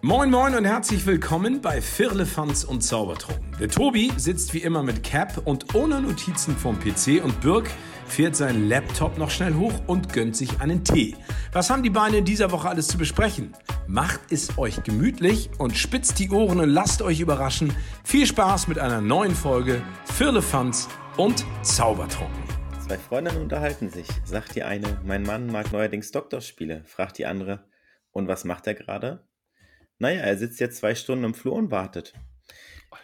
Moin Moin und herzlich willkommen bei Firlefanz und Zaubertrunken. Der Tobi sitzt wie immer mit Cap und ohne Notizen vom PC und Birk fährt seinen Laptop noch schnell hoch und gönnt sich einen Tee. Was haben die Beine in dieser Woche alles zu besprechen? Macht es euch gemütlich und spitzt die Ohren und lasst euch überraschen. Viel Spaß mit einer neuen Folge Firlefanz und Zaubertrunken. Zwei Freundinnen unterhalten sich. Sagt die eine, mein Mann mag neuerdings Doktorspiele. Fragt die andere, und was macht er gerade? Naja, er sitzt jetzt zwei Stunden im Flur und wartet.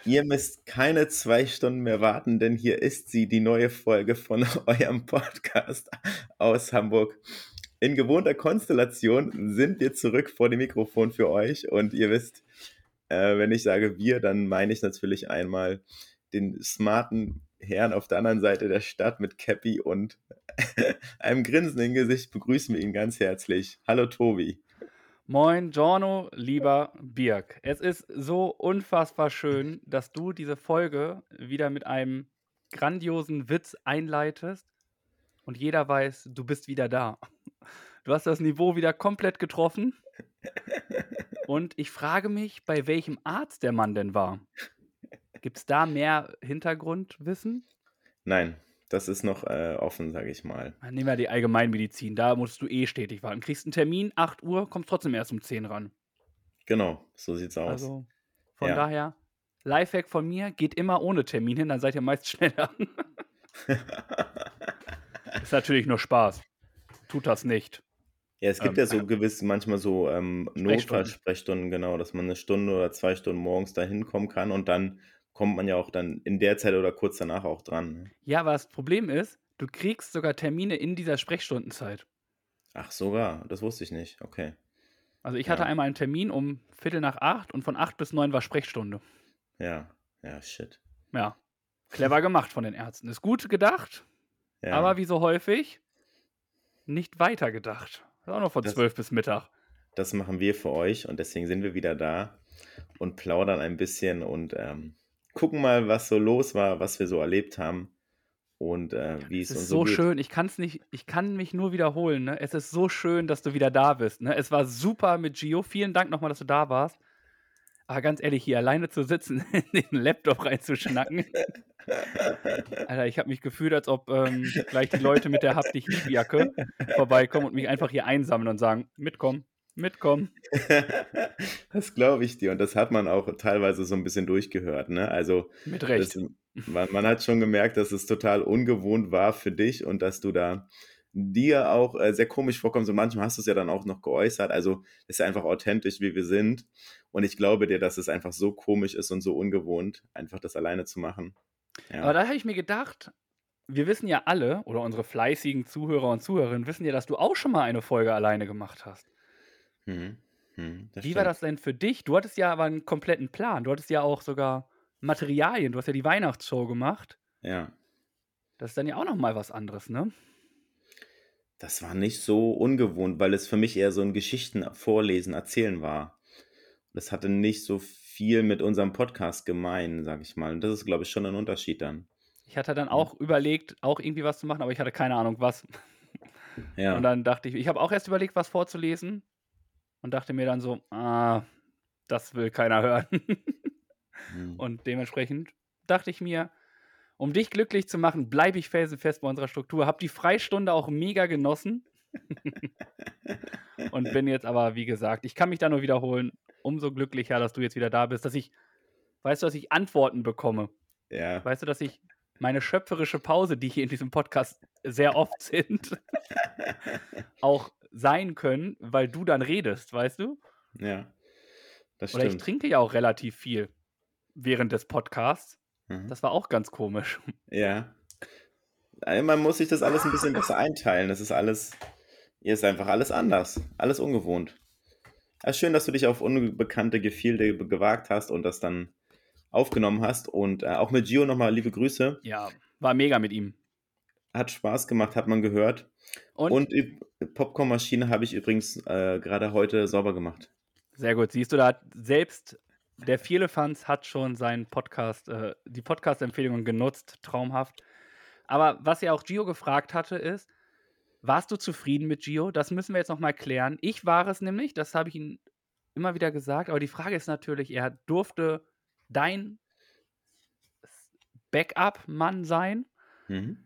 Ihr müsst keine zwei Stunden mehr warten, denn hier ist sie, die neue Folge von eurem Podcast aus Hamburg. In gewohnter Konstellation sind wir zurück vor dem Mikrofon für euch und ihr wisst, äh, wenn ich sage wir, dann meine ich natürlich einmal den smarten Herrn auf der anderen Seite der Stadt mit Cappy und einem Grinsen im Gesicht begrüßen wir ihn ganz herzlich. Hallo Tobi. Moin, Giorno, lieber Birk. Es ist so unfassbar schön, dass du diese Folge wieder mit einem grandiosen Witz einleitest und jeder weiß, du bist wieder da. Du hast das Niveau wieder komplett getroffen. Und ich frage mich, bei welchem Arzt der Mann denn war. Gibt es da mehr Hintergrundwissen? Nein, das ist noch äh, offen, sage ich mal. Dann nehmen wir die Allgemeinmedizin. Da musst du eh stetig warten. Kriegst einen Termin, 8 Uhr, kommst trotzdem erst um 10 ran. Genau, so sieht's aus. Also von Ja. daher, Lifehack von mir, geht immer ohne Termin hin, dann seid ihr meist schneller. ist natürlich nur Spaß. Tut das nicht. Ja, es gibt Ähm, ja so gewiss manchmal so ähm, Sprechstunden. Notfallsprechstunden, genau, dass man eine Stunde oder zwei Stunden morgens da hinkommen kann und dann kommt man ja auch dann in der Zeit oder kurz danach auch dran. ne? Ja, aber das Problem ist, du kriegst sogar Termine in dieser Sprechstundenzeit. Ach, sogar, das wusste ich nicht. Okay. Also ich hatte Ja. einmal einen Termin um Viertel nach acht und von acht bis neun war Sprechstunde. Ja, ja, shit. Ja, clever gemacht von den Ärzten. Ist gut gedacht, Ja. aber wie so häufig nicht weiter gedacht. Ist auch noch von zwölf bis Mittag. das machen wir für euch und deswegen sind wir wieder da und plaudern ein bisschen und ähm, gucken mal, was so los war, was wir so erlebt haben und äh, wie es Es uns ist so so schön, ich kann es nicht, ich kann mich nur wiederholen. Ne? Es ist so schön, dass du wieder da bist. Ne? Es war super mit Gio. Vielen Dank nochmal, dass du da warst. Aber ganz ehrlich, hier alleine zu sitzen, in den Laptop reinzuschnacken. Alter, ich habe mich gefühlt, als ob ähm, gleich die Leute mit der Hab dich lieb Jacke vorbeikommen und mich einfach hier einsammeln und sagen, mitkommen, mitkommen. das glaube ich dir und das hat man auch teilweise so ein bisschen durchgehört. Ne? Also Mit Recht. Das, man, man hat schon gemerkt, dass es total ungewohnt war für dich und dass du da dir auch äh, sehr komisch vorkommst und manchmal hast du es ja dann auch noch geäußert. Also ist ja einfach authentisch, wie wir sind. Und ich glaube dir, dass es einfach so komisch ist und so ungewohnt, einfach das alleine zu machen. Ja. Aber da habe ich mir gedacht, wir wissen ja alle, oder unsere fleißigen Zuhörer und Zuhörerinnen wissen ja, dass du auch schon mal eine Folge alleine gemacht hast. Hm, hm, das Wie war stimmt. das denn für dich? Du hattest ja aber einen kompletten Plan. Du hattest ja auch sogar Materialien. Du hast ja die Weihnachtsshow gemacht. Ja, Das ist dann ja auch noch mal was anderes, ne? das war nicht so ungewohnt, weil es für mich eher so ein Geschichten vorlesen, erzählen war. Das hatte nicht so viel mit unserem Podcast gemein, sag ich mal. Und das ist, glaube ich, schon ein Unterschied dann. Ich hatte dann auch überlegt, auch irgendwie was zu machen, aber ich hatte keine Ahnung, was. Ja. Und dann dachte ich, ich habe auch erst überlegt, was vorzulesen und dachte mir dann so, ah, das will keiner hören. Hm. Und dementsprechend dachte ich mir, um dich glücklich zu machen, bleibe ich felsenfest bei unserer Struktur. Hab die Freistunde auch mega genossen. und bin jetzt aber, wie gesagt, ich kann mich da nur wiederholen, umso glücklicher, dass du jetzt wieder da bist, dass ich, weißt du, dass ich Antworten bekomme. ja. Weißt du, dass ich meine schöpferische Pause, die hier in diesem Podcast sehr oft sind, auch sein können, weil du dann redest, weißt du? Ja, das Oder ich stimmt. trinke ja auch relativ viel während des Podcasts. Mhm. Das war auch ganz komisch. Ja. Also Man muss sich das alles ein bisschen besser einteilen. Das ist alles, hier ist einfach alles anders, alles ungewohnt. Ja, schön, dass du dich auf unbekannte Gefilde gewagt hast und das dann aufgenommen hast. Und äh, auch mit Gio nochmal liebe Grüße. Ja, war mega mit ihm. Hat Spaß gemacht, hat man gehört. Und, Und, die Popcornmaschine habe ich übrigens äh, gerade heute sauber gemacht. sehr gut, siehst du, da hat selbst der Vierlefanz hat schon seinen Podcast, äh, die Podcast-Empfehlungen genutzt, traumhaft. Aber was ja auch Gio gefragt hatte, ist, warst du zufrieden mit Gio? Das müssen wir jetzt nochmal klären. Ich war es nämlich, das habe ich ihn immer wieder gesagt, aber die Frage ist natürlich, er durfte dein Backup-Mann sein. Mhm.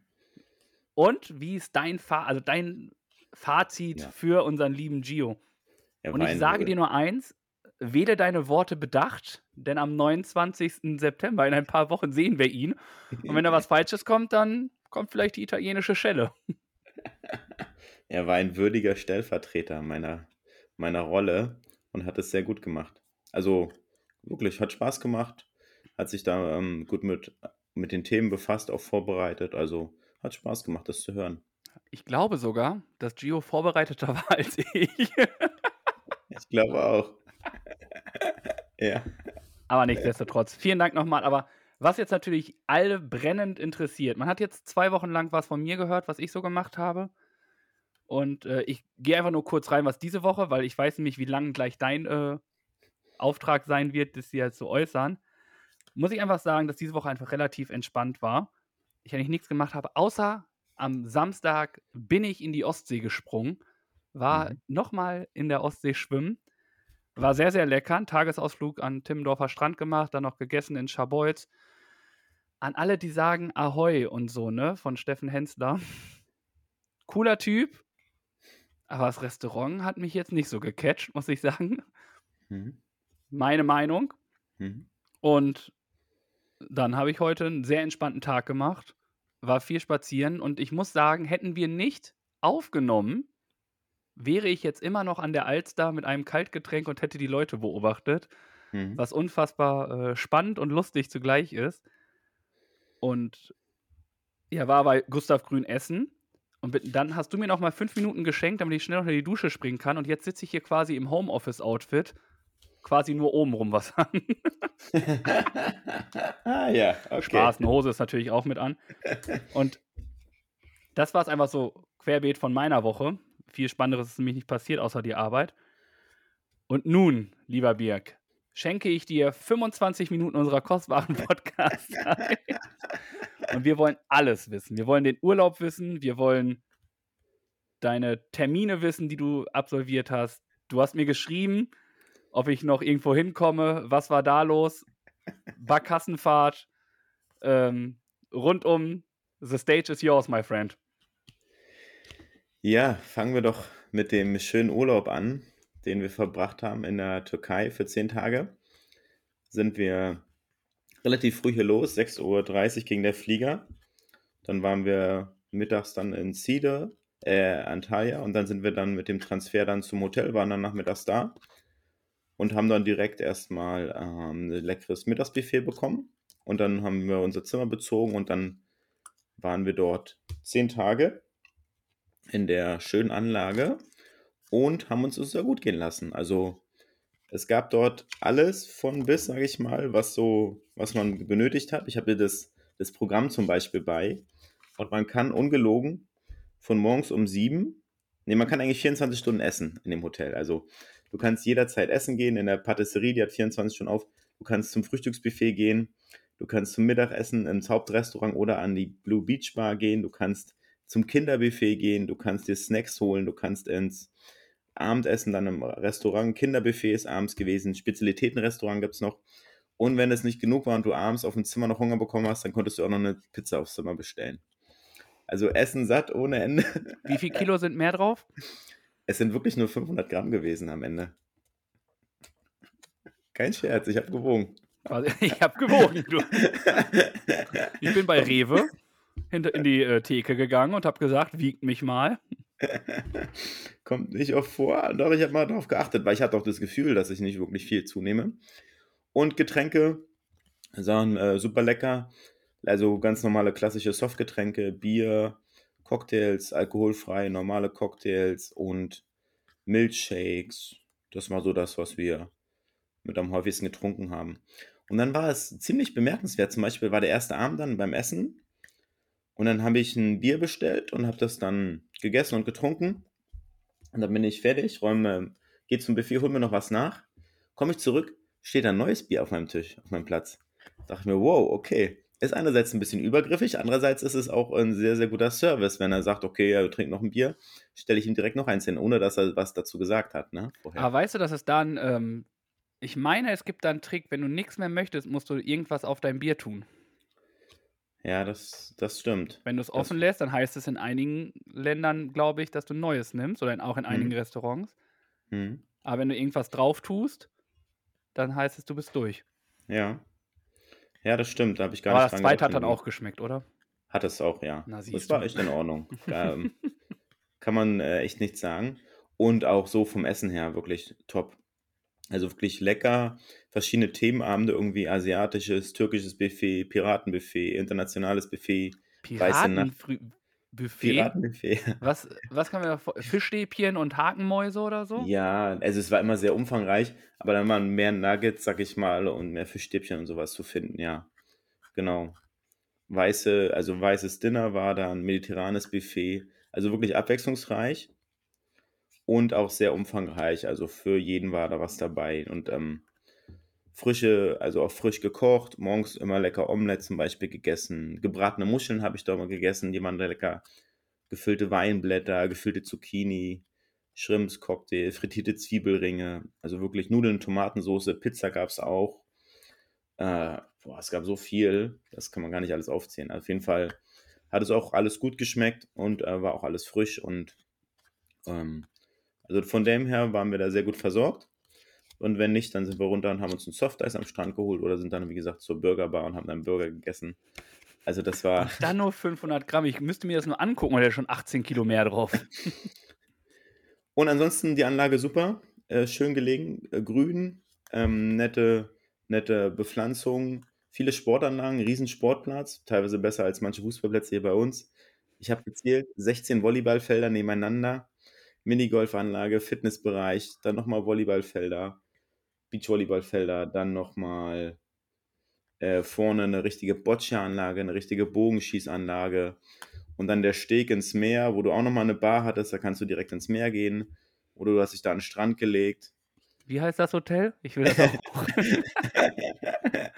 Und wie ist dein, Fa also dein Fazit ja. für unseren lieben Gio? Er Und ich sage dir nur eins, wähle deine Worte bedacht, denn am 29. September, in ein paar Wochen, sehen wir ihn. Und wenn da was Falsches kommt, dann kommt vielleicht die italienische Schelle. Er war ein würdiger Stellvertreter meiner, meiner Rolle und hat es sehr gut gemacht. Also wirklich, hat Spaß gemacht, hat sich da ähm, gut mit, mit den Themen befasst, auch vorbereitet. Also hat Spaß gemacht, das zu hören. Ich glaube sogar, dass Gio vorbereiteter war als ich. ich glaube auch. ja. Aber nichtsdestotrotz, vielen Dank nochmal. Aber was jetzt natürlich alle brennend interessiert, man hat jetzt zwei Wochen lang was von mir gehört, was ich so gemacht habe. Und äh, ich gehe einfach nur kurz rein, was diese Woche, weil ich weiß nämlich, wie lang gleich dein äh, Auftrag sein wird, das halt zu äußern. Muss ich einfach sagen, dass diese Woche einfach relativ entspannt war. Ich eigentlich nichts gemacht habe, außer am Samstag bin ich in die Ostsee gesprungen, war mhm. nochmal in der Ostsee schwimmen war sehr, sehr lecker. Ein Tagesausflug an Timmendorfer Strand gemacht, dann noch gegessen in Scharbeutz. An alle, die sagen Ahoi und so, ne, von Steffen Hensler. Cooler Typ, aber das Restaurant hat mich jetzt nicht so gecatcht, muss ich sagen. Mhm. Meine Meinung. Mhm. Und dann habe ich heute einen sehr entspannten Tag gemacht, war viel spazieren und ich muss sagen, hätten wir nicht aufgenommen, wäre ich jetzt immer noch an der Alster mit einem Kaltgetränk und hätte die Leute beobachtet, mhm. was unfassbar äh, spannend und lustig zugleich ist. Und ja, war bei Gustav Grün Essen. Und dann hast du mir noch mal fünf Minuten geschenkt, damit ich schnell unter die Dusche springen kann. Und jetzt sitze ich hier quasi im Homeoffice-Outfit, quasi nur obenrum was an. ah ja, okay. Spaß, eine Hose ist natürlich auch mit an. Und das war es einfach so querbeet von meiner Woche. Viel Spannenderes ist nämlich nicht passiert, außer die Arbeit. Und nun, lieber Birg, schenke ich dir 25 Minuten unserer kostbaren Podcast. Und wir wollen alles wissen. Wir wollen den Urlaub wissen. Wir wollen deine Termine wissen, die du absolviert hast. Du hast mir geschrieben, ob ich noch irgendwo hinkomme. Was war da los? Barkassenfahrt. Ähm, rundum. The stage is yours, my friend. Ja, fangen wir doch mit dem schönen Urlaub an, den wir verbracht haben in der Türkei für zehn Tage. Sind wir relativ früh hier los, 6.30 Uhr ging der Flieger. Dann waren wir mittags dann in Side, äh, Antalya und dann sind wir dann mit dem Transfer dann zum Hotel, waren dann nachmittags da und haben dann direkt erstmal ähm, ein leckeres Mittagsbuffet bekommen. Und dann haben wir unser Zimmer bezogen und dann waren wir dort zehn Tage in der schönen Anlage und haben uns es sehr gut gehen lassen. Also es gab dort alles von bis, sage ich mal, was so, was man benötigt hat. Ich habe das, das Programm zum Beispiel bei und man kann ungelogen von morgens um sieben, nee, man kann eigentlich 24 Stunden essen in dem Hotel. Also du kannst jederzeit essen gehen in der Patisserie, die hat 24 Stunden auf. Du kannst zum Frühstücksbuffet gehen, du kannst zum Mittagessen ins Hauptrestaurant oder an die Blue Beach Bar gehen, du kannst zum Kinderbuffet gehen, du kannst dir Snacks holen, du kannst ins Abendessen dann im Restaurant, Kinderbuffet ist abends gewesen, Spezialitätenrestaurant gibt es noch. Und wenn es nicht genug war und du abends auf dem Zimmer noch Hunger bekommen hast, dann konntest du auch noch eine Pizza aufs Zimmer bestellen. Also Essen satt ohne Ende. Wie viel Kilo sind mehr drauf? Es sind wirklich nur 500 Gramm gewesen am Ende. Kein Scherz, ich habe gewogen. Ich habe gewogen. Du. Ich bin bei Rewe hinter in die äh, Theke gegangen und habe gesagt, wiegt mich mal. Kommt nicht oft vor, doch ich habe mal darauf geachtet, weil ich hatte auch das Gefühl, dass ich nicht wirklich viel zunehme. Und Getränke sahen äh, super lecker. Also ganz normale klassische Softgetränke, Bier, Cocktails, alkoholfrei, normale Cocktails und Milchshakes. Das war so das, was wir mit am häufigsten getrunken haben. Und dann war es ziemlich bemerkenswert. Zum Beispiel war der erste Abend dann beim Essen und dann habe ich ein Bier bestellt und habe das dann gegessen und getrunken. Und dann bin ich fertig, räume, gehe zum Buffet, hol mir noch was nach. Komme ich zurück, steht ein neues Bier auf meinem Tisch, auf meinem Platz. Da dachte ich mir, wow, okay. Ist einerseits ein bisschen übergriffig, andererseits ist es auch ein sehr, sehr guter Service, wenn er sagt, okay, er trinkt noch ein Bier, stelle ich ihm direkt noch eins hin, ohne dass er was dazu gesagt hat. Ne? Vorher. Aber weißt du, dass es dann, ähm, ich meine, es gibt da einen Trick, wenn du nichts mehr möchtest, musst du irgendwas auf dein Bier tun. Ja, das, das stimmt. Wenn du es offen lässt, dann heißt es in einigen Ländern, glaube ich, dass du Neues nimmst oder auch in einigen hm. Restaurants. Hm. Aber wenn du irgendwas drauf tust, dann heißt es, du bist durch. Ja. Ja, das stimmt. Da habe ich gar Aber nicht das zweite hat dann auch geschmeckt, oder? Hat es auch, ja. Na, das war echt in Ordnung. ähm, kann man äh, echt nichts sagen. Und auch so vom Essen her wirklich top. Also wirklich lecker. Verschiedene Themenabende, irgendwie asiatisches, türkisches Buffet, Piratenbuffet, internationales Buffet. Piratenbuffet? Piratenbuffet. Was, was kann man da vor? Fischstäbchen und Hakenmäuse oder so? Ja, also es war immer sehr umfangreich, aber dann waren mehr Nuggets, sag ich mal, und mehr Fischstäbchen und sowas zu finden, ja. Genau. Weiße, also weißes Dinner war dann, mediterranes Buffet, also wirklich abwechslungsreich und auch sehr umfangreich. Also für jeden war da was dabei. Und ähm, frische, also auch frisch gekocht, morgens immer lecker Omelette zum Beispiel gegessen. Gebratene Muscheln habe ich da mal gegessen, die waren lecker. Gefüllte Weinblätter, gefüllte Zucchini, Shrimps, Cocktail, frittierte Zwiebelringe, also wirklich Nudeln, Tomatensoße, Pizza gab es auch. Äh, boah, es gab so viel, das kann man gar nicht alles aufzählen. Auf jeden Fall hat es auch alles gut geschmeckt und äh, war auch alles frisch und ähm, also von dem her waren wir da sehr gut versorgt. Und wenn nicht, dann sind wir runter und haben uns ein Softeis am Strand geholt oder sind dann, wie gesagt, zur Burgerbar und haben dann Burger gegessen. Also das war. Und dann nur 500 Gramm. Ich müsste mir das nur angucken, weil da schon 18 Kilo mehr drauf. und ansonsten die Anlage super, äh, schön gelegen, äh, grün, ähm, nette, nette Bepflanzung, viele Sportanlagen, riesen Sportplatz, teilweise besser als manche Fußballplätze hier bei uns. Ich habe gezählt, 16 Volleyballfelder nebeneinander, Minigolfanlage, Fitnessbereich, dann nochmal Volleyballfelder, Beachvolleyballfelder, dann nochmal äh, vorne eine richtige Boccia-Anlage, eine richtige Bogenschießanlage und dann der Steg ins Meer, wo du auch nochmal eine Bar hattest, da kannst du direkt ins Meer gehen oder du hast dich da an den Strand gelegt. Wie heißt das Hotel? Ich will das auch.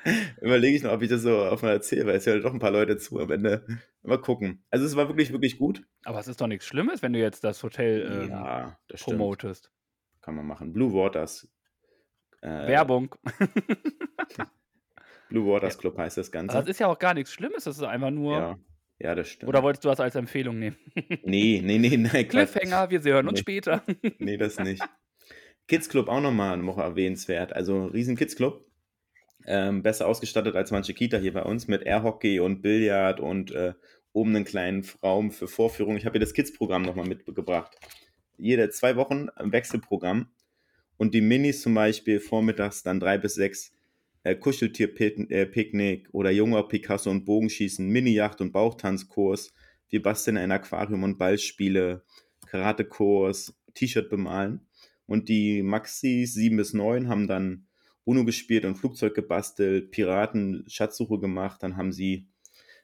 Überlege ich noch, ob ich das so auf mal erzähle, weil es ja doch ein paar Leute zu am Ende. Mal gucken. Also es war wirklich, wirklich gut. Aber es ist doch nichts Schlimmes, wenn du jetzt das Hotel ähm, ja, das promotest. Kann man machen. Blue Waters äh, Werbung. Blue Waters Club heißt das Ganze. Aber das ist ja auch gar nichts Schlimmes, das ist einfach nur. Ja, ja das stimmt. Oder wolltest du das als Empfehlung nehmen? nee, nee, nee, nein. Cliffhanger, wir hören uns nee. später. nee, das nicht. Kids Club auch nochmal eine Woche erwähnenswert. Also riesen Kids Club. Ähm, besser ausgestattet als manche Kita hier bei uns mit Airhockey und Billard und äh, oben einen kleinen Raum für Vorführungen. Ich habe hier das Kids-Programm nochmal mitgebracht. Jede zwei Wochen ein Wechselprogramm und die Minis zum Beispiel vormittags dann drei bis sechs äh, Kuscheltier-Picknick oder junger Picasso und Bogenschießen, Mini-Yacht und Bauchtanzkurs. Wir basteln ein Aquarium und Ballspiele, Karatekurs, T-Shirt bemalen. Und die Maxis 7 bis 9 haben dann UNO gespielt und Flugzeug gebastelt, Piraten, Schatzsuche gemacht. Dann haben sie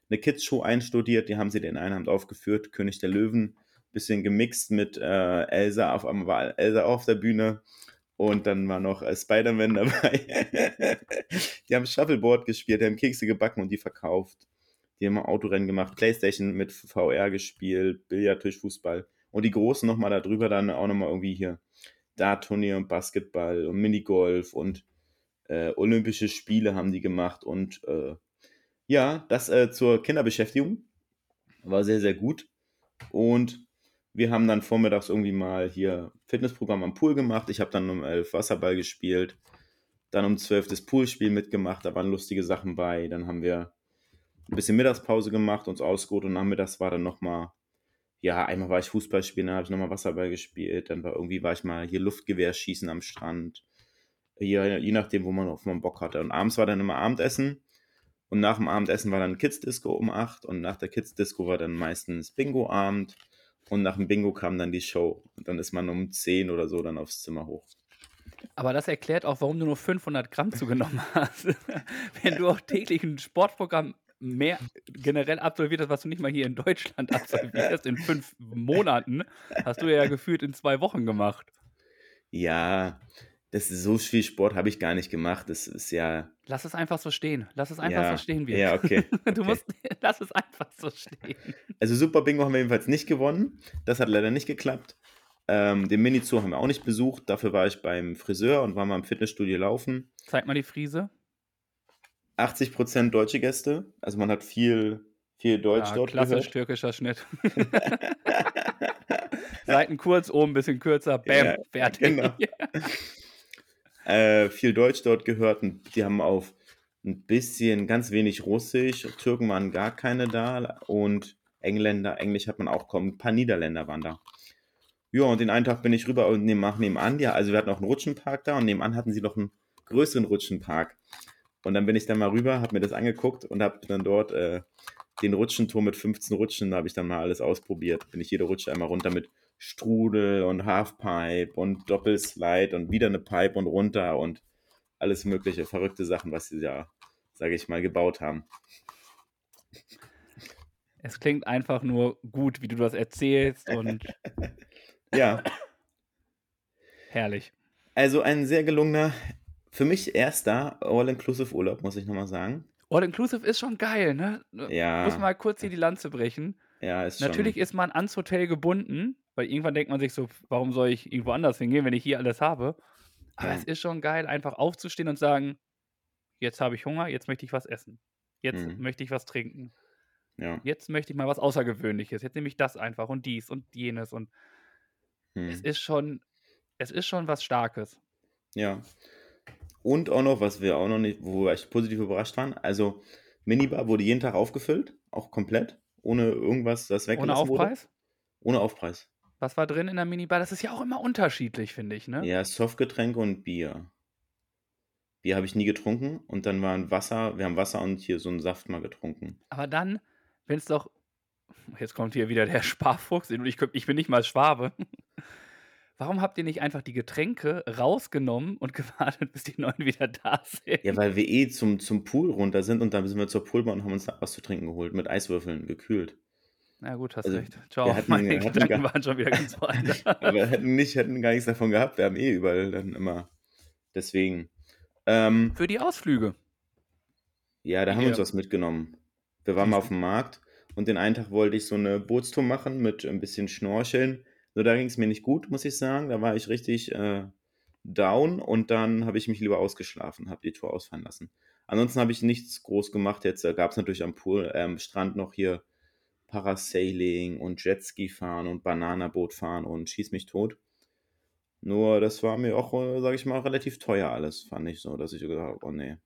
eine Kids-Show einstudiert, die haben sie den einen Hand aufgeführt, König der Löwen, bisschen gemixt mit äh, Elsa auf, war Elsa auf der Bühne und dann war noch äh, Spider-Man dabei. die haben Shuffleboard gespielt, die haben Kekse gebacken und die verkauft. Die haben Autorennen gemacht, Playstation mit VR gespielt, Billard, Tischfußball. Und die Großen nochmal darüber dann auch nochmal irgendwie hier Dart-Turnier und Basketball und Minigolf und äh, Olympische Spiele haben die gemacht. Und äh, ja, das äh, zur Kinderbeschäftigung war sehr, sehr gut. Und wir haben dann vormittags irgendwie mal hier Fitnessprogramm am Pool gemacht. Ich habe dann um 11 Wasserball gespielt. Dann um 12 das Poolspiel mitgemacht. Da waren lustige Sachen bei. Dann haben wir ein bisschen Mittagspause gemacht, uns ausgeruht und nachmittags war dann nochmal, ja, einmal war ich Fußball spielen, dann habe ich nochmal Wasserball gespielt. Dann war irgendwie war ich mal hier Luftgewehr schießen am Strand. Hier, je nachdem, wo man auf man Bock hatte. Und abends war dann immer Abendessen. Und nach dem Abendessen war dann Kids Disco um 8 und nach der Kids Disco war dann meistens Bingo-Abend und nach dem Bingo kam dann die Show. Und dann ist man um 10 oder so dann aufs Zimmer hoch. Aber das erklärt auch, warum du nur 500 Gramm zugenommen hast. Wenn du auch täglich ein Sportprogramm mehr generell absolviert hast, was du nicht mal hier in Deutschland absolvierst, in fünf Monaten, hast du ja gefühlt in zwei Wochen gemacht. Ja, das ist so viel Sport habe ich gar nicht gemacht. Das ist ja. Lass es einfach so stehen. Lass es einfach Ja, so stehen, Birg. ja, okay. Du okay. musst, lass es einfach so stehen. Also Super Bingo haben wir jedenfalls nicht gewonnen. Das hat leider nicht geklappt. Ähm, den Mini-Zoo haben wir auch nicht besucht. Dafür war ich beim Friseur und war mal im Fitnessstudio laufen. Zeig mal die Friese. 80% deutsche Gäste. Also man hat viel, viel Deutsch Ja, dort klassisch gehört. türkischer Schnitt. Seiten kurz, oben ein bisschen kürzer, bam, Ja, fertig. genau. Äh, viel Deutsch dort gehört und die haben auf ein bisschen, ganz wenig Russisch. Türken waren gar keine da und Engländer, Englisch hat man auch kaum. Ein paar Niederländer waren da. Ja, und den einen Tag bin ich rüber und nebenan, nebenan, ja, also wir hatten auch einen Rutschenpark da und nebenan hatten sie noch einen größeren Rutschenpark. Und dann bin ich dann mal rüber, habe mir das angeguckt und habe dann dort äh, den Rutschenturm mit 15 Rutschen, da habe ich dann mal alles ausprobiert. Bin ich jede Rutsche einmal runter mit Strudel und Halfpipe und Doppelslide und wieder eine Pipe und runter und alles mögliche verrückte Sachen, was sie da, sage ich mal, gebaut haben. Es klingt einfach nur gut, wie du das erzählst und Ja, herrlich. also ein sehr gelungener, für mich erster All-Inclusive-Urlaub, muss ich nochmal sagen. All-Inclusive ist schon geil, ne? Ja. Muss mal kurz hier die Lanze brechen. Ja, ist schon. Natürlich ist man ans Hotel gebunden, weil irgendwann denkt man sich so, warum soll ich irgendwo anders hingehen, wenn ich hier alles habe? Aber Ja. es ist schon geil, einfach aufzustehen und sagen, jetzt habe ich Hunger, jetzt möchte ich was essen. Jetzt Mhm. möchte ich was trinken. Ja. Jetzt möchte ich mal was Außergewöhnliches. Jetzt nehme ich das einfach und dies und jenes und es Hm. ist schon, es ist schon was Starkes. Ja. Und auch noch, was wir auch noch nicht, wo wir echt positiv überrascht waren, also Minibar wurde jeden Tag aufgefüllt, auch komplett, ohne irgendwas, das Ohne weggelassen wurde. Aufpreis? Ohne Aufpreis. Was war drin in der Minibar? Das ist ja auch immer unterschiedlich, finde ich, ne? Ja, Softgetränke und Bier. Bier habe ich nie getrunken und dann waren Wasser, wir haben Wasser und hier so einen Saft mal getrunken. Aber dann, wenn es doch. Jetzt kommt hier wieder der Sparfuchs. und Ich, ich bin nicht mal Schwabe. Warum habt ihr nicht einfach die Getränke rausgenommen und gewartet, bis die neuen wieder da sind? Ja, weil wir eh zum, zum Pool runter sind und dann sind wir zur Poolbahn und haben uns da was zu trinken geholt, mit Eiswürfeln, gekühlt. Na gut, hast Also, recht. Ciao. wir hatten- Meine wir hatten Gedanken gar- waren schon wieder ganz woanders. Aber wir hätten nicht, hätten gar nichts davon gehabt. Wir haben eh überall dann immer. Deswegen. Ähm, Für die Ausflüge. ja, da haben wir Ja. uns was mitgenommen. Wir waren mal auf dem Markt und den einen Tag wollte ich so eine Bootstour machen mit ein bisschen Schnorcheln. Nur da ging es mir nicht gut, muss ich sagen. Da war ich richtig äh, down und dann habe ich mich lieber ausgeschlafen, habe die Tour ausfallen lassen. Ansonsten habe ich nichts groß gemacht. Jetzt äh, gab es natürlich am Pool, äh, am Strand noch hier Parasailing und Jetski fahren und Bananaboot fahren und schieß mich tot. Nur das war mir auch, äh, sage ich mal, relativ teuer alles, fand ich so, dass ich gedacht habe, oh nee.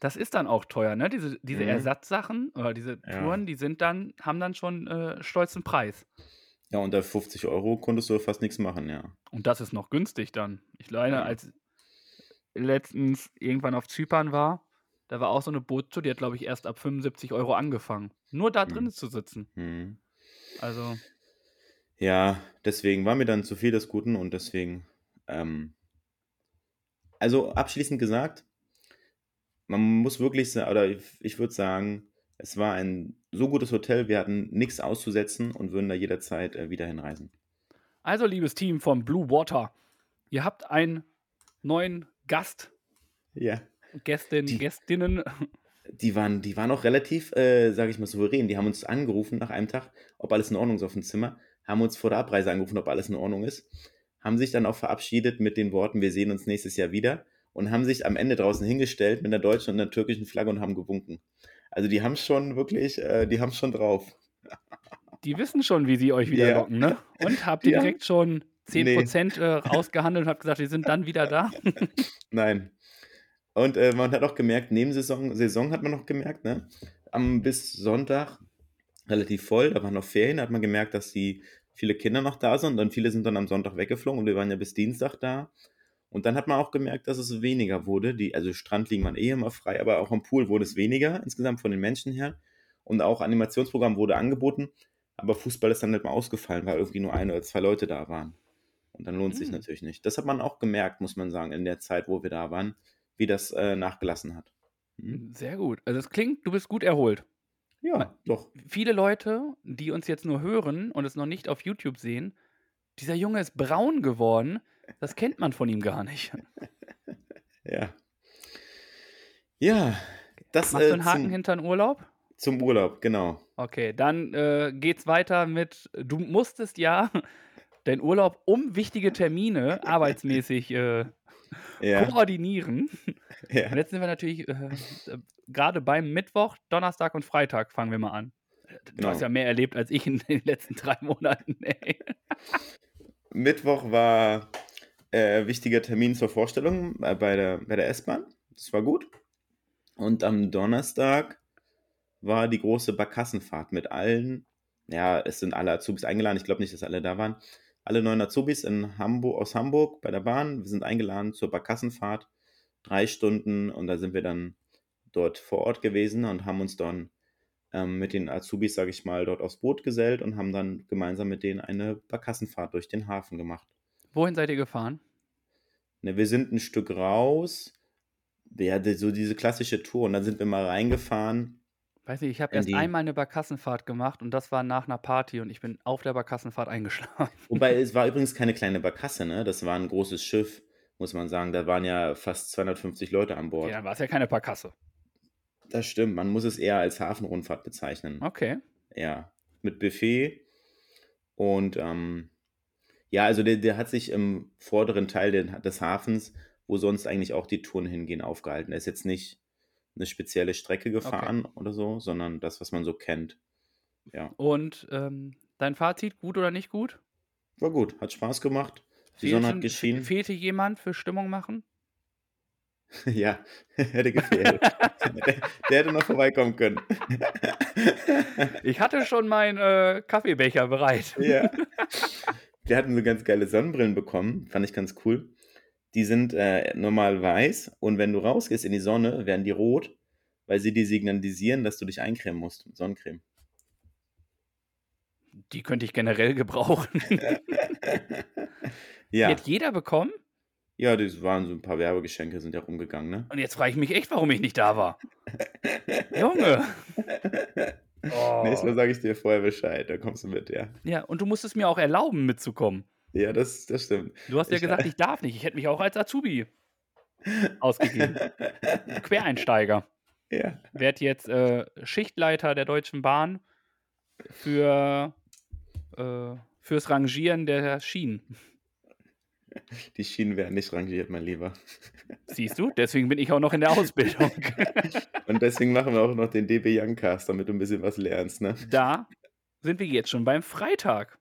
Das ist dann auch teuer, ne? Diese, diese Mhm. Ersatzsachen oder diese Ja. Touren, die sind dann, haben dann schon äh, stolzen Preis. Ja, unter 50 Euro konntest du fast nichts machen, ja. Und das ist noch günstig dann. Ich leider, Ja. als letztens irgendwann auf Zypern war, da war auch so eine Bootstour, die hat, glaube ich, erst ab 75 Euro angefangen. Nur da drin Hm. zu sitzen. Hm. Also, Ja, deswegen war mir dann zu viel des Guten und deswegen, ähm, also abschließend gesagt, man muss wirklich sagen, oder ich, ich würde sagen, es war ein so gutes Hotel, wir hatten nichts auszusetzen und würden da jederzeit äh, wieder hinreisen. also, liebes Team von Blue Water, ihr habt einen neuen Gast, Ja. Gästin, Die- Gästinnen. Die waren, die waren auch relativ, äh, sage ich mal, souverän. Die haben uns angerufen nach einem Tag, ob alles in Ordnung ist auf dem Zimmer, haben uns vor der Abreise angerufen, ob alles in Ordnung ist, haben sich dann auch verabschiedet mit den Worten, wir sehen uns nächstes Jahr wieder und haben sich am Ende draußen hingestellt mit der deutschen und der türkischen Flagge und haben gewunken. Also die haben schon wirklich, äh, die haben schon drauf. Die wissen schon, wie sie euch wieder Ja. locken, ne? Und habt ihr Ja. direkt schon 10% äh, rausgehandelt und habt gesagt, die sind dann wieder da? Nein. Und äh, man hat auch gemerkt, neben Saison, Saison hat man noch gemerkt, ne? Am, bis Sonntag relativ voll, da waren noch Ferien, da hat man gemerkt, dass die viele Kinder noch da sind und dann viele sind dann am Sonntag weggeflogen und wir waren ja bis Dienstag da. Und dann hat man auch gemerkt, dass es weniger wurde. Die, also Strandliegen waren eh immer frei, aber auch am Pool wurde es weniger insgesamt von den Menschen her. Und auch Animationsprogramm wurde angeboten, aber Fußball ist dann halt mal ausgefallen, weil irgendwie nur ein oder zwei Leute da waren. Und dann lohnt es sich Hm. natürlich nicht. Das hat man auch gemerkt, muss man sagen, in der Zeit, wo wir da waren, wie das äh, nachgelassen hat. Hm? Sehr gut. Also es klingt, du bist gut erholt. Ja, doch. Viele Leute, die uns jetzt nur hören und es noch nicht auf YouTube sehen, dieser Junge ist braun geworden. Das kennt man von ihm gar nicht. Ja. Ja, das Machst du äh, einen Haken hinter den Urlaub? zum Urlaub, genau. Okay, dann äh, geht's weiter mit, du musstest ja deinen Urlaub um wichtige Termine arbeitsmäßig äh, Ja, koordinieren. Und ja, jetzt sind wir natürlich äh, äh, gerade beim Mittwoch, Donnerstag und Freitag fangen wir mal an. Du hast genau. ja mehr erlebt als ich in den letzten drei Monaten. Ey. Mittwoch war äh, wichtiger Termin zur Vorstellung äh, bei der, bei der S-Bahn. Das war gut. Und am Donnerstag war die große Barkassenfahrt mit allen. Ja, es sind alle Azubis eingeladen. Ich glaube nicht, dass alle da waren. Alle neun Azubis in Hamburg, aus Hamburg bei der Bahn. Wir sind eingeladen zur Barkassenfahrt. Drei Stunden und da sind wir dann dort vor Ort gewesen und haben uns dann ähm, mit den Azubis, sage ich mal, dort aufs Boot gesellt und haben dann gemeinsam mit denen eine Barkassenfahrt durch den Hafen gemacht. Wohin seid ihr gefahren? Ne, wir sind ein Stück raus, ja, so diese klassische Tour und dann sind wir mal reingefahren Weiß nicht, ich habe erst einmal eine Barkassenfahrt gemacht und das war nach einer Party und ich bin auf der Barkassenfahrt eingeschlafen. wobei es war übrigens keine kleine Barkasse, ne? Das war ein großes Schiff, muss man sagen. Da waren ja fast 250 Leute an Bord. dann war es ja keine Barkasse. Das stimmt, man muss es eher als Hafenrundfahrt bezeichnen. Okay. Ja, mit Buffet und ähm, ja, also der, der hat sich im vorderen Teil des Hafens, wo sonst eigentlich auch die Touren hingehen, aufgehalten. Er ist jetzt nicht eine spezielle Strecke Okay. gefahren oder so, sondern das, was man so kennt. Ja, Und ähm, dein Fazit, gut oder nicht gut? war gut, hat Spaß gemacht. Die Sonne hat geschienen. fehlte jemand für Stimmung machen? Ja, hätte gefehlt. Der, der hätte noch vorbeikommen können. Ich hatte schon meinen äh, Kaffeebecher bereit. Ja. Wir hatten so ganz geile Sonnenbrillen bekommen, fand ich ganz cool. Die sind äh, normal weiß und wenn du rausgehst in die Sonne, werden die rot, weil sie dir signalisieren, dass du dich eincremen musst mit Sonnencreme. Die könnte ich generell gebrauchen. Die Ja, hat jeder bekommen? ja, das waren so ein paar Werbegeschenke, sind ja rumgegangen, ne? Und jetzt frage ich mich echt, warum ich nicht da war. Junge. Nächstes Mal Oh. sage ich dir vorher Bescheid, da kommst du mit, ja. Ja, und du musstest mir auch erlauben, mitzukommen. Ja, das, das stimmt. Du hast ja Ich, gesagt, ich darf nicht. Ich hätte mich auch als Azubi ausgegeben. Quereinsteiger. ja, Werd jetzt äh, Schichtleiter der Deutschen Bahn für, äh, fürs Rangieren der Schienen. die Schienen werden nicht rangiert, mein Lieber. Siehst du? Deswegen bin ich auch noch in der Ausbildung. Und deswegen machen wir auch noch den DB Youngcast, damit du ein bisschen was lernst, ne? da sind wir jetzt schon beim Freitag,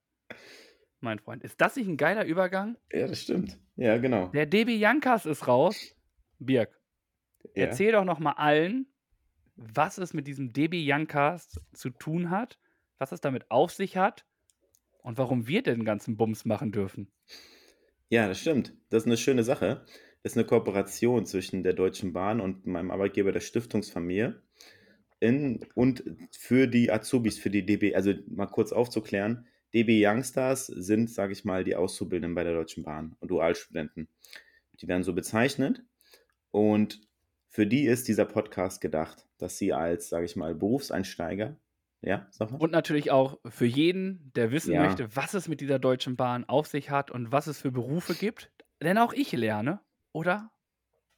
mein Freund. Ist das nicht ein geiler Übergang? Ja, das stimmt. Ja, genau. Der DB Jankas ist raus. Birk, Ja. erzähl doch noch mal allen, was es mit diesem DB Jankas zu tun hat, was es damit auf sich hat und warum wir den ganzen Bums machen dürfen. Ja, das stimmt. Das ist eine schöne Sache. Das ist eine Kooperation zwischen der Deutschen Bahn und meinem Arbeitgeber der Stiftungsfamilie. In, und für die Azubis, für die DB, also mal kurz aufzuklären, DB Youngstars sind, sage ich mal, die Auszubildenden bei der Deutschen Bahn und Dualstudenten. Die werden so bezeichnet. Und für die ist dieser Podcast gedacht, dass sie als, sage ich mal, Berufseinsteiger, ja, sag mal? Und natürlich auch für jeden, der wissen Ja. möchte, was es mit dieser Deutschen Bahn auf sich hat und was es für Berufe gibt. Denn auch ich lerne, oder?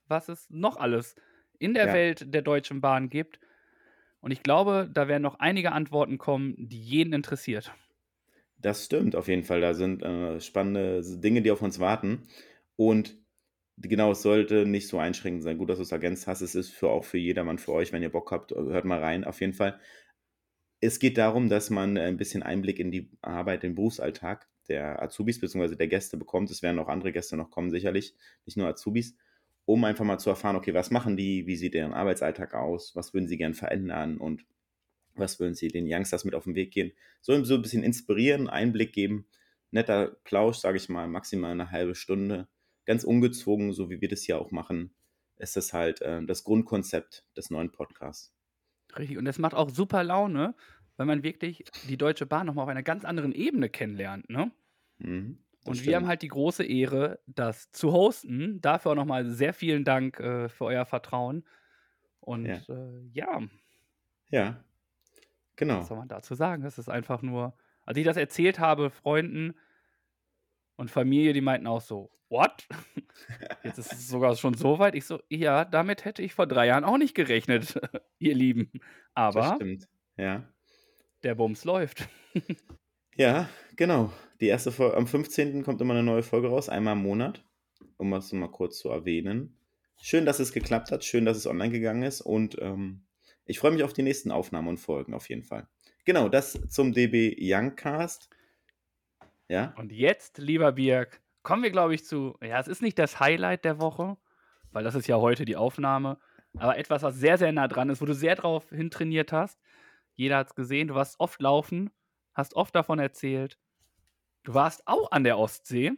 Was es noch alles in der Ja. Welt der Deutschen Bahn gibt. Und ich glaube, da werden noch einige Antworten kommen, die jeden interessiert. Das stimmt auf jeden Fall. Da sind äh, spannende Dinge, die auf uns warten. Und genau, es sollte nicht so einschränkend sein. Gut, dass du es ergänzt hast. Es ist für auch für jedermann, für euch, wenn ihr Bock habt, hört mal rein. Auf jeden Fall. Es geht darum, dass man ein bisschen Einblick in die Arbeit, den Berufsalltag der Azubis bzw. der Gäste bekommt. Es werden auch andere Gäste noch kommen, sicherlich, nicht nur Azubis, um einfach mal zu erfahren, okay, was machen die, wie sieht deren Arbeitsalltag aus, was würden sie gern verändern und was würden sie den Youngsters mit auf den Weg gehen. So, so ein bisschen inspirieren, Einblick geben, netter Plausch, sage ich mal, maximal eine halbe Stunde, ganz ungezwungen, so wie wir das hier auch machen, ist das halt äh, das Grundkonzept des neuen Podcasts. Richtig. Und das macht auch super Laune, weil man wirklich die Deutsche Bahn nochmal auf einer ganz anderen Ebene kennenlernt. Ne? Mhm, Und wir stimmt. haben halt die große Ehre, das zu hosten. Dafür auch nochmal sehr vielen Dank äh, für euer Vertrauen. Und Ja. äh, ja, Ja. Was soll man dazu sagen? Das ist einfach nur, als ich das erzählt habe, Freunden, Und Familie, die meinten auch so, what? Jetzt ist es sogar schon so weit. Ich so, ja, damit hätte ich vor drei Jahren auch nicht gerechnet, ihr Lieben. Das Aber stimmt. Ja. der Bums läuft. Ja, genau. Die erste Folge, am 15. kommt immer eine neue Folge raus, einmal im Monat, um das mal kurz zu erwähnen. Schön, dass es geklappt hat, schön, dass es online gegangen ist und ähm, ich freue mich auf die nächsten Aufnahmen und Folgen auf jeden Fall. Genau, das zum DB Youngcast. Ja, Und jetzt, lieber Birg, kommen wir, glaube ich, zu, ja, es ist nicht das Highlight der Woche, weil das ist ja heute die Aufnahme, aber etwas, was sehr, sehr nah dran ist, wo du sehr drauf hintrainiert hast. Jeder hat es gesehen, du warst oft laufen, hast oft davon erzählt. Du warst auch an der Ostsee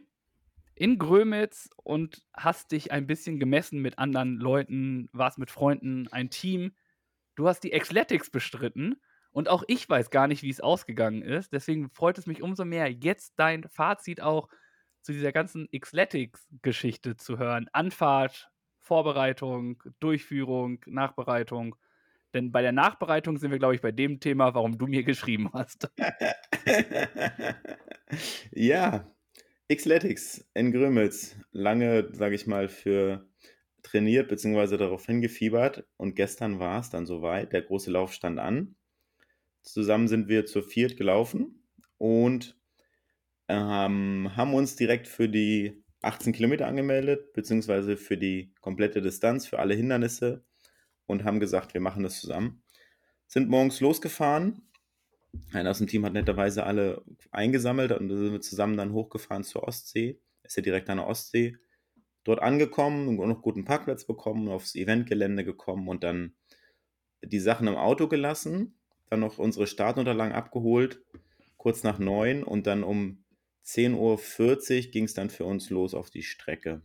in Grömitz und hast dich ein bisschen gemessen mit anderen Leuten, warst mit Freunden, ein Team. Du hast die Xletics bestritten und auch ich weiß gar nicht, wie es ausgegangen ist. Deswegen freut es mich umso mehr, jetzt dein Fazit auch zu dieser ganzen Xletics-Geschichte zu hören. Anfahrt, Vorbereitung, Durchführung, Nachbereitung. Denn bei der Nachbereitung sind wir, glaube ich, bei dem Thema, warum du mir geschrieben hast. ja, Xletics in Grömitz. Lange, sage ich mal, für trainiert bzw. darauf hingefiebert und gestern war es dann soweit. Der große Lauf stand an. Zusammen sind wir zu viert gelaufen und ähm, haben uns direkt für die 18 Kilometer angemeldet, beziehungsweise für die komplette Distanz, für alle Hindernisse und haben gesagt, wir machen das zusammen. Sind morgens losgefahren. Einer aus dem Team hat netterweise alle eingesammelt und sind wir zusammen dann hochgefahren zur Ostsee. Ist ja direkt an der Ostsee. Dort angekommen und noch guten Parkplatz bekommen, aufs Eventgelände gekommen und dann die Sachen im Auto gelassen. Dann noch unsere Startunterlagen abgeholt, kurz nach neun und dann um 10.40 Uhr ging es dann für uns los auf die Strecke.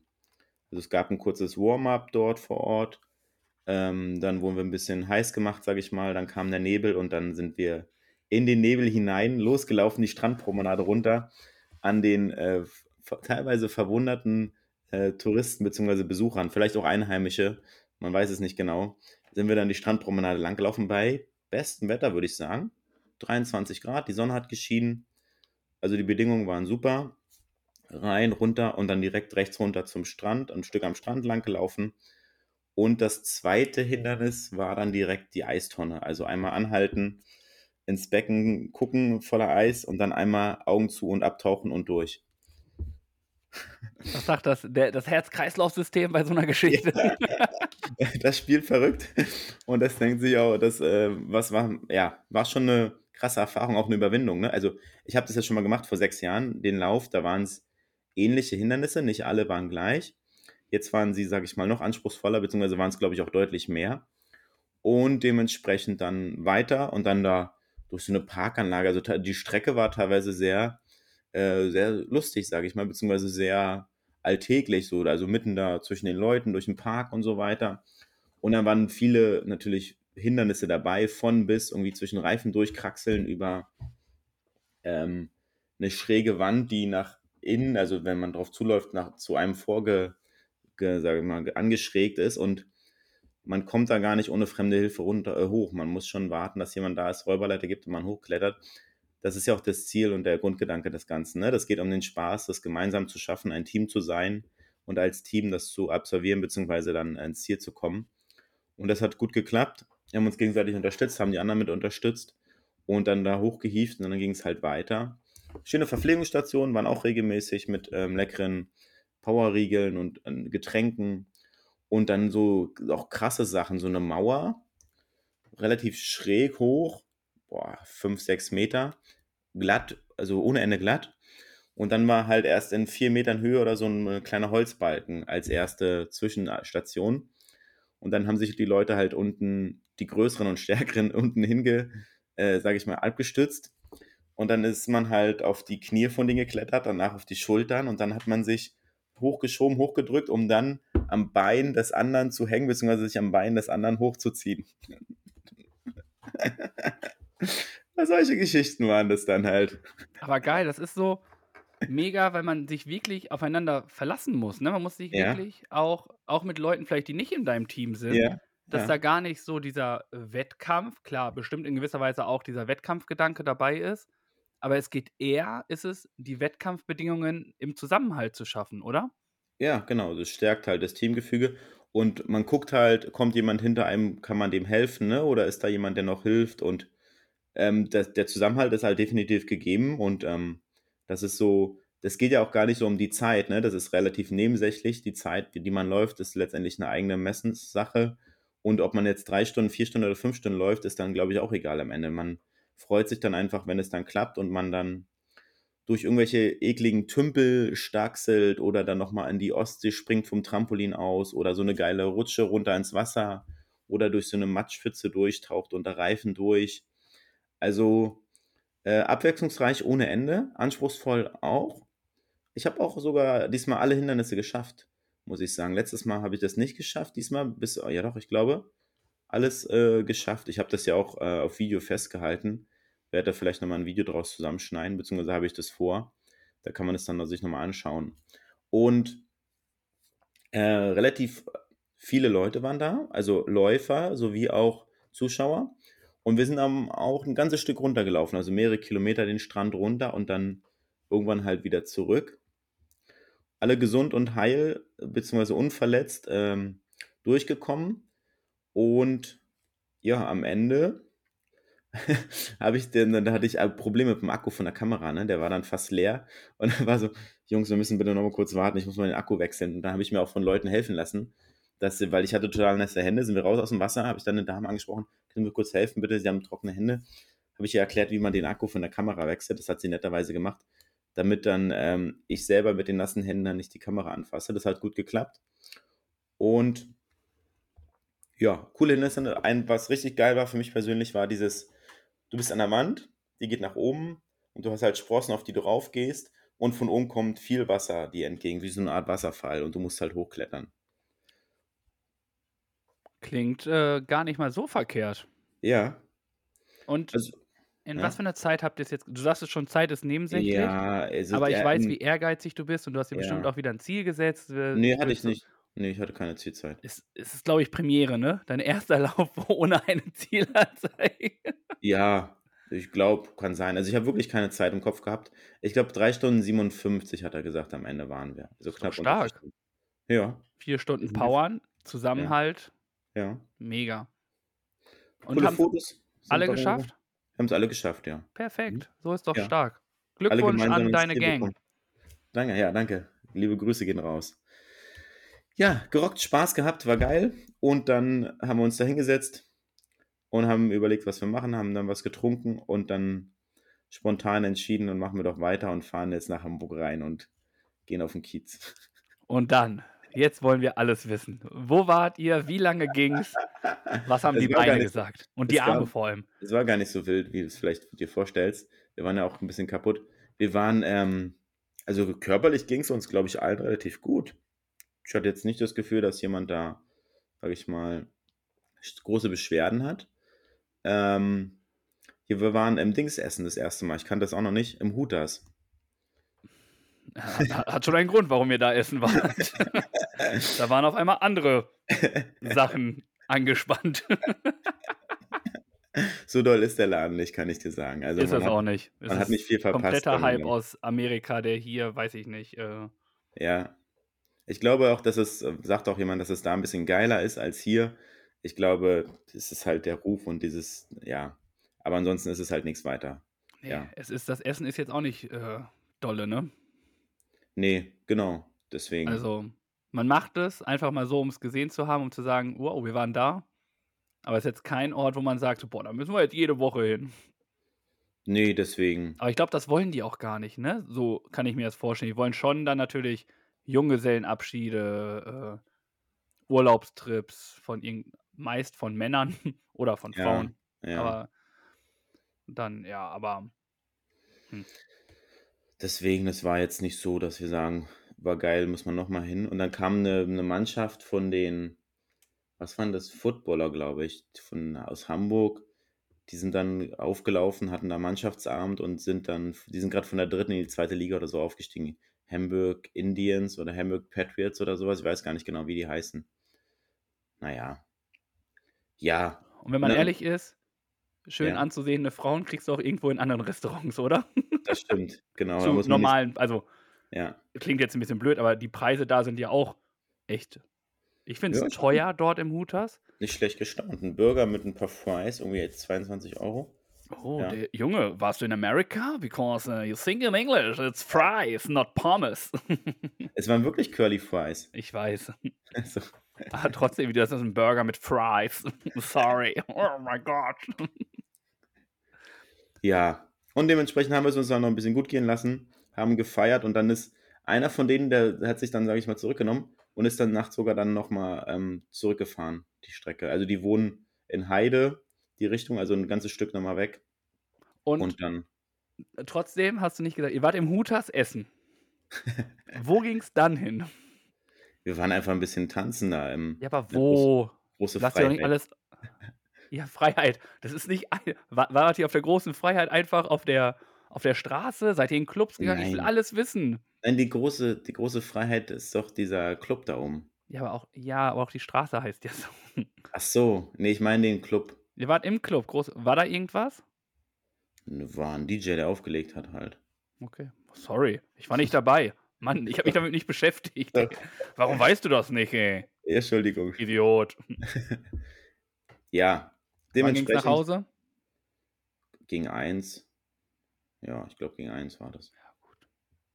Also es gab ein kurzes Warm-up dort vor Ort. Ähm, dann wurden wir ein bisschen heiß gemacht, sage ich mal. Dann kam der Nebel und dann sind wir in den Nebel hinein losgelaufen, die Strandpromenade runter an den äh, teilweise verwunderten äh, Touristen bzw. Besuchern, vielleicht auch Einheimische, man weiß es nicht genau, sind wir dann die Strandpromenade langgelaufen bei bestem Wetter, würde ich sagen. 23 Grad, die Sonne hat geschienen, also die Bedingungen waren super. Rein, runter und dann direkt rechts runter zum Strand, ein Stück am Strand lang gelaufen. Und das zweite Hindernis war dann direkt die Eistonne. Also einmal anhalten, ins Becken gucken voller Eis und dann einmal Augen zu und abtauchen und durch. Was sagt das, der, das Herz-Kreislauf-System bei so einer Geschichte? Das spielt verrückt. Und das denkt sich auch, das äh, was war, ja, war schon eine krasse Erfahrung, auch eine Überwindung. Ne? Also ich habe das jetzt schon mal gemacht vor sechs Jahren, den Lauf, da waren es ähnliche Hindernisse, nicht alle waren gleich. Jetzt waren sie, sage ich mal, noch anspruchsvoller, beziehungsweise waren es, glaube ich, auch deutlich mehr. Und dementsprechend dann weiter und dann da durch so eine Parkanlage. Also die Strecke war teilweise sehr, äh, sehr lustig, sage ich mal, beziehungsweise sehr alltäglich, so, also mitten da zwischen den Leuten, durch den Park und so weiter. Und dann waren viele natürlich Hindernisse dabei, von bis irgendwie zwischen Reifen durchkraxeln über ähm, eine schräge Wand, die nach innen, also wenn man drauf zuläuft, nach, zu einem vorge, ge, sag ich mal, angeschrägt ist und man kommt da gar nicht ohne fremde Hilfe runter, äh, hoch. Man muss schon warten, dass jemand da ist, Räuberleiter gibt und man hochklettert. Das ist ja auch das Ziel und der Grundgedanke des Ganzen. Ne? Das geht um den Spaß, das gemeinsam zu schaffen, ein Team zu sein und als Team das zu absolvieren, beziehungsweise dann ins Ziel zu kommen. Und das hat gut geklappt. Wir haben uns gegenseitig unterstützt, haben die anderen mit unterstützt und dann da hochgehieft und dann ging es halt weiter. Schöne Verpflegungsstationen waren auch regelmäßig mit ähm, leckeren Powerriegeln und äh, Getränken und dann so auch krasse Sachen, so eine Mauer, relativ schräg hoch, boah, 5, 6 Meter, glatt, also ohne Ende glatt. Und dann war halt erst in vier Metern Höhe oder so ein kleiner Holzbalken als erste Zwischenstation. Und dann haben sich die Leute halt unten, die größeren und stärkeren, unten hinge, äh, sage ich mal, abgestützt. Und dann ist man halt auf die Knie von denen geklettert, danach auf die Schultern und dann hat man sich hochgeschoben, hochgedrückt, um dann am Bein des anderen zu hängen, beziehungsweise sich am Bein des anderen hochzuziehen. Solche Geschichten waren das dann halt. Aber geil, das ist so mega, weil man sich wirklich aufeinander verlassen muss. Ne? Man muss sich Ja. wirklich auch, auch mit Leuten vielleicht, die nicht in deinem Team sind, Ja. dass ja. da gar nicht so dieser Wettkampf, klar, bestimmt in gewisser Weise auch dieser Wettkampfgedanke dabei ist, aber es geht eher, ist es, die Wettkampfbedingungen im Zusammenhalt zu schaffen, oder? Ja, genau, das stärkt halt das Teamgefüge und man guckt halt, kommt jemand hinter einem, kann man dem helfen, ne? Oder ist da jemand, der noch hilft? Und ähm, das, der Zusammenhalt ist halt definitiv gegeben und ähm, das ist so, das geht ja auch gar nicht so um die Zeit, ne? Das ist relativ nebensächlich. Die Zeit, die man läuft, ist letztendlich eine eigene Messenssache. Und ob man jetzt drei Stunden, vier Stunden oder fünf Stunden läuft, ist dann, glaube ich, auch egal am Ende. Man freut sich dann einfach, wenn es dann klappt und man dann durch irgendwelche ekligen Tümpel starkselt oder dann nochmal in die Ostsee springt vom Trampolin aus oder so eine geile Rutsche runter ins Wasser oder durch so eine Matschpfütze durchtaucht unter Reifen durch. Also äh, abwechslungsreich ohne Ende, anspruchsvoll auch. Ich habe auch sogar diesmal alle Hindernisse geschafft, muss ich sagen. Letztes Mal habe ich das nicht geschafft, diesmal bis, ja doch, ich glaube, alles äh, geschafft. Ich habe das ja auch äh, auf Video festgehalten. Werde da vielleicht nochmal ein Video draus zusammenschneiden, beziehungsweise habe ich das vor. Da kann man es dann sich nochmal anschauen. Und äh, relativ viele Leute waren da, also Läufer sowie auch Zuschauer. Und wir sind dann auch ein ganzes Stück runtergelaufen, also mehrere Kilometer den Strand runter und dann irgendwann halt wieder zurück alle gesund und heil, beziehungsweise unverletzt ähm, durchgekommen. Und ja, am Ende habe ich denn, da hatte ich Probleme mit dem Akku von der Kamera, ne? Der war dann fast leer. Und dann war so, Jungs, wir müssen bitte noch mal kurz warten, ich muss mal den Akku wechseln. Und dann habe ich mir auch von Leuten helfen lassen. Dass, weil ich hatte total nasse Hände, sind wir raus aus dem Wasser, habe ich dann eine Dame angesprochen, können wir kurz helfen, bitte, sie haben trockene Hände. Habe ich ihr erklärt, wie man den Akku von der Kamera wechselt. Das hat sie netterweise gemacht damit dann ähm, ich selber mit den nassen Händen dann nicht die Kamera anfasse. Das hat gut geklappt. Und ja, coole Hindernisse. Ein, was richtig geil war für mich persönlich, war dieses, du bist an der Wand, die geht nach oben und du hast halt Sprossen, auf die du rauf gehst und von oben kommt viel Wasser dir entgegen, wie so eine Art Wasserfall und du musst halt hochklettern. Klingt äh, gar nicht mal so verkehrt. Ja. Und also, in ja. was für einer Zeit habt ihr es jetzt? Du sagst es schon, Zeit ist nebensächlich. Ja, also aber ich der, weiß, wie ehrgeizig du bist und du hast dir ja. bestimmt auch wieder ein Ziel gesetzt. Nee, hatte ich nicht. Nee, ich hatte keine Zielzeit. Es, es ist, glaube ich, Premiere, ne? Dein erster Lauf ohne eine Zielanzeige. Ja, ich glaube, kann sein. Also ich habe wirklich keine Zeit im Kopf gehabt. Ich glaube, 3 Stunden 57 hat er gesagt, am Ende waren wir. Also knapp stark. Ja. Vier Stunden Powern, Zusammenhalt. Ja. Ja. Mega. Und Coole haben Fotos. Alle geschafft? Haben es alle geschafft, ja. Perfekt, mhm. so ist doch ja. stark. Glückwunsch an deine Gang. Bekommen. Danke, ja, danke. Liebe Grüße gehen raus. Ja, gerockt, Spaß gehabt, war geil. Und dann haben wir uns da hingesetzt und haben überlegt, was wir machen, haben dann was getrunken und dann spontan entschieden und machen wir doch weiter und fahren jetzt nach Hamburg rein und gehen auf den Kiez. Und dann Jetzt wollen wir alles wissen. Wo wart ihr? Wie lange ging's? Was haben es die Beine nicht, gesagt? Und die Arme war, vor allem. Es war gar nicht so wild, wie du es vielleicht dir vorstellst. Wir waren ja auch ein bisschen kaputt. Wir waren, ähm, also körperlich ging es uns, glaube ich, allen relativ gut. Ich hatte jetzt nicht das Gefühl, dass jemand da, sage ich mal, große Beschwerden hat. Ähm, hier, wir waren im Dings essen das erste Mal. Ich kannte das auch noch nicht. Im Hutas. Hat, schon einen Grund, warum ihr da essen wart. da waren auf einmal andere Sachen angespannt. so doll ist der Laden nicht, kann ich dir sagen. Also ist es auch nicht. Es man hat nicht viel verpasst. Kompletter Hype aus Amerika, der hier, weiß ich nicht. Äh ja. Ich glaube auch, dass es, äh, sagt auch jemand, dass es da ein bisschen geiler ist als hier. Ich glaube, das ist halt der Ruf und dieses, ja. Aber ansonsten ist es halt nichts weiter. Nee, ja. es ist, das Essen ist jetzt auch nicht äh, dolle, ne? Nee, genau. Deswegen. Also, man macht es einfach mal so, um es gesehen zu haben, um zu sagen, wow, wir waren da. Aber es ist jetzt kein Ort, wo man sagt, boah, da müssen wir jetzt jede Woche hin. Nee, deswegen. Aber ich glaube, das wollen die auch gar nicht, ne? So kann ich mir das vorstellen. Die wollen schon dann natürlich Junggesellenabschiede, äh, Urlaubstrips von meist von Männern oder von Frauen. Ja, ja. Aber dann, ja, aber. Hm. Deswegen, es war jetzt nicht so, dass wir sagen, war geil, muss man nochmal hin. Und dann kam eine, eine Mannschaft von den, was waren das, Footballer, glaube ich, von, aus Hamburg. Die sind dann aufgelaufen, hatten da Mannschaftsabend und sind dann, die sind gerade von der dritten in die zweite Liga oder so aufgestiegen. Hamburg Indians oder Hamburg Patriots oder sowas. Ich weiß gar nicht genau, wie die heißen. Naja. Ja. Und wenn man dann, ehrlich ist, schön Ja. anzusehende Frauen kriegst du auch irgendwo in anderen Restaurants, oder? Das stimmt, genau. Zu man nicht normalen, also ja. klingt jetzt ein bisschen blöd, aber die Preise da sind ja auch echt. Ich finde Ja, es schon. teuer dort im Hutas. Nicht schlecht gestaunt. Ein Burger mit ein paar Fries, irgendwie jetzt 22 Euro. Oh, Ja. der Junge, warst du in Amerika? Because uh, you think in English, it's fries, not pommes. Es waren wirklich Curly Fries. ich weiß. Also, Aber trotzdem, wieder, das ist ein Burger mit Fries. Sorry. Oh mein Gott. ja. Und dementsprechend haben wir es uns dann noch ein bisschen gut gehen lassen, haben gefeiert und dann ist einer von denen, der hat sich dann, sage ich mal, zurückgenommen und ist dann nachts sogar dann nochmal ähm, zurückgefahren, die Strecke. Also die wohnen in Heide, die Richtung, also ein ganzes Stück nochmal weg. Und, Und dann, trotzdem hast du nicht gesagt, ihr wart im Hutas essen. Wo ging's dann hin? Wir waren einfach ein bisschen tanzen da im Ja, aber wo? große Lass dir doch nicht Freiheit. alles. Ja, Freiheit. Das ist nicht. ein- War, wart ihr auf der großen Freiheit einfach auf der, auf der Straße? Seid ihr in Clubs gegangen? Ich will Nein. alles wissen. Nein, die große, die große Freiheit ist doch dieser Club da oben. Ja, aber auch, ja, aber auch die Straße heißt ja so. Ach so, nee, ich meine den Club. Ihr wart im Club. Groß, war da irgendwas? War ein DJ, der aufgelegt hat halt. Okay. Sorry. Ich war nicht dabei. Mann, ich habe mich damit nicht beschäftigt. Doch. Warum weißt du das nicht, ey? Entschuldigung. Idiot. Ja, Wann ging's nach dementsprechend Hause? gegen eins. Ja, ich glaube, gegen eins war das. Ja, gut.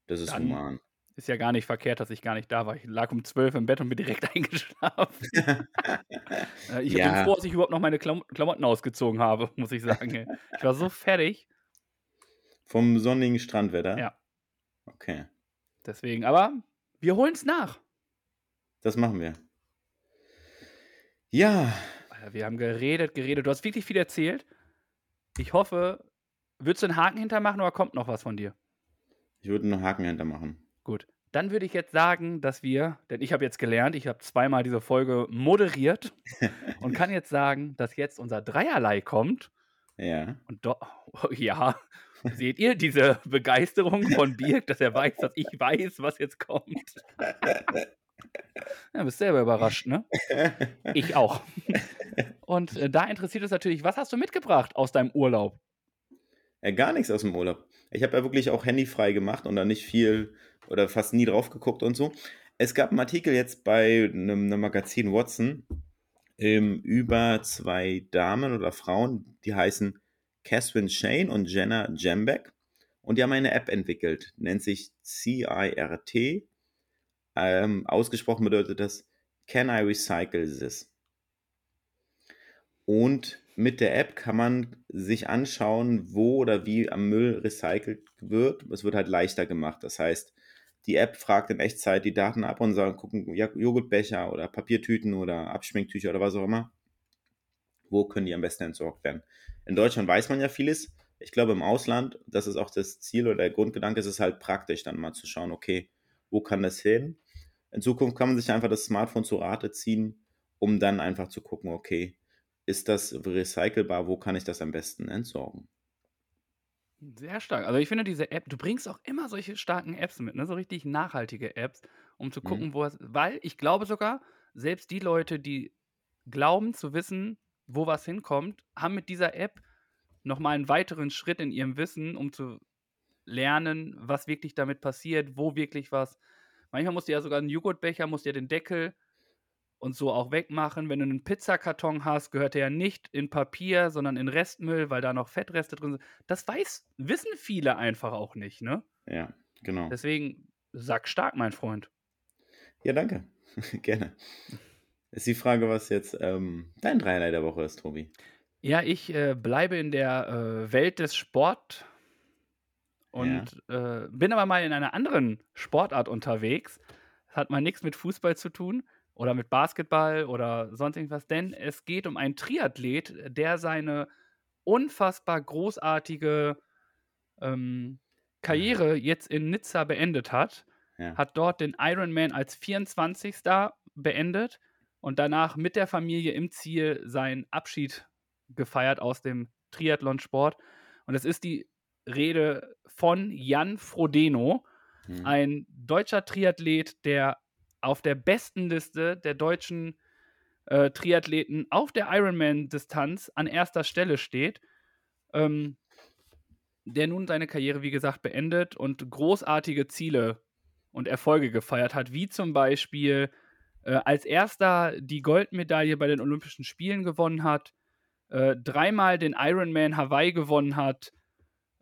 Das ist Dann- human. Ist ja gar nicht verkehrt, dass ich gar nicht da war. Ich lag um 12 im Bett und bin direkt eingeschlafen. Äh, ich Ja. bin froh, dass ich überhaupt noch meine Klam Klamotten ausgezogen habe, muss ich sagen. ey. Ich war so fertig. Vom sonnigen Strandwetter? Ja. Okay, Deswegen, aber wir holen es nach. das machen wir. Ja, Alter, Wir haben geredet, geredet. Du hast wirklich viel erzählt. Ich hoffe, würdest du einen Haken hintermachen oder kommt noch was von dir? ich würde einen Haken hintermachen. Gut. Dann würde ich jetzt sagen, dass wir, denn ich habe jetzt gelernt, ich habe zweimal diese Folge moderiert und kann jetzt sagen, dass jetzt unser Dreierlei kommt. Ja. Und do ja, seht ihr diese Begeisterung von Birk, dass er weiß, dass ich weiß, was jetzt kommt? Ja, bist selber überrascht, ne? Ich auch. Und äh, da interessiert uns natürlich, was hast du mitgebracht aus deinem Urlaub? Ja, gar nichts aus dem Urlaub. Ich habe ja wirklich auch handyfrei gemacht und da nicht viel oder fast nie drauf geguckt und so. Es gab einen Artikel jetzt bei einem, einem Magazin Watson ähm, über zwei Damen oder Frauen, die heißen Catherine Shane und Jenna Jembeck. Und die haben eine App entwickelt, nennt sich CIRT. Ähm, ausgesprochen bedeutet das Can I Recycle This? Und mit der App kann man sich anschauen, wo oder wie am Müll recycelt wird. Es wird halt leichter gemacht. Das heißt, die App fragt in Echtzeit die Daten ab und sagt, gucken, Joghurtbecher oder Papiertüten oder Abschminktücher oder was auch immer. Wo können die am besten entsorgt werden? In Deutschland weiß man ja vieles. Ich glaube, im Ausland, das ist auch das Ziel oder der Grundgedanke, ist es halt praktisch, dann mal zu schauen, okay, wo kann das hin? In Zukunft kann man sich einfach das Smartphone zu Rate ziehen, um dann einfach zu gucken, okay, ist das recycelbar? Wo kann ich das am besten entsorgen? Sehr stark. Also ich finde diese App, du bringst auch immer solche starken Apps mit, ne? so richtig nachhaltige Apps, um zu Mhm. gucken, wo es, weil ich glaube sogar, selbst die Leute, die glauben zu wissen, wo was hinkommt, haben mit dieser App nochmal einen weiteren Schritt in ihrem Wissen, um zu lernen, was wirklich damit passiert, wo wirklich was. Manchmal musst du ja sogar einen Joghurtbecher, musst du ja den Deckel und so auch wegmachen. Wenn du einen Pizzakarton hast, gehört der ja nicht in Papier, sondern in Restmüll, weil da noch Fettreste drin sind. Das weiß, wissen viele einfach auch nicht, ne? Ja, genau. Deswegen sag stark, mein Freund. Ja, danke. Gerne. Ist die Frage, was jetzt ähm, dein Dreierlei der Woche ist, Tobi. Ja, ich äh, bleibe in der äh, Welt des Sport und äh, bin aber mal in einer anderen Sportart unterwegs. Das hat mal nichts mit Fußball zu tun oder mit Basketball oder sonst irgendwas, denn es geht um einen Triathlet, der seine unfassbar großartige ähm, Karriere jetzt in Nizza beendet hat. Ja. Hat dort den Ironman als 24. beendet und danach mit der Familie im Ziel seinen Abschied gefeiert aus dem Triathlonsport. Und es ist die Rede von Jan Frodeno, Hm. ein deutscher Triathlet, der auf der besten Liste der deutschen äh, Triathleten auf der Ironman-Distanz an erster Stelle steht. ähm, der nun seine Karriere, wie gesagt, beendet und großartige Ziele und Erfolge gefeiert hat, wie zum Beispiel äh, als erster die Goldmedaille bei den Olympischen Spielen gewonnen hat, äh, dreimal den Ironman Hawaii gewonnen hat.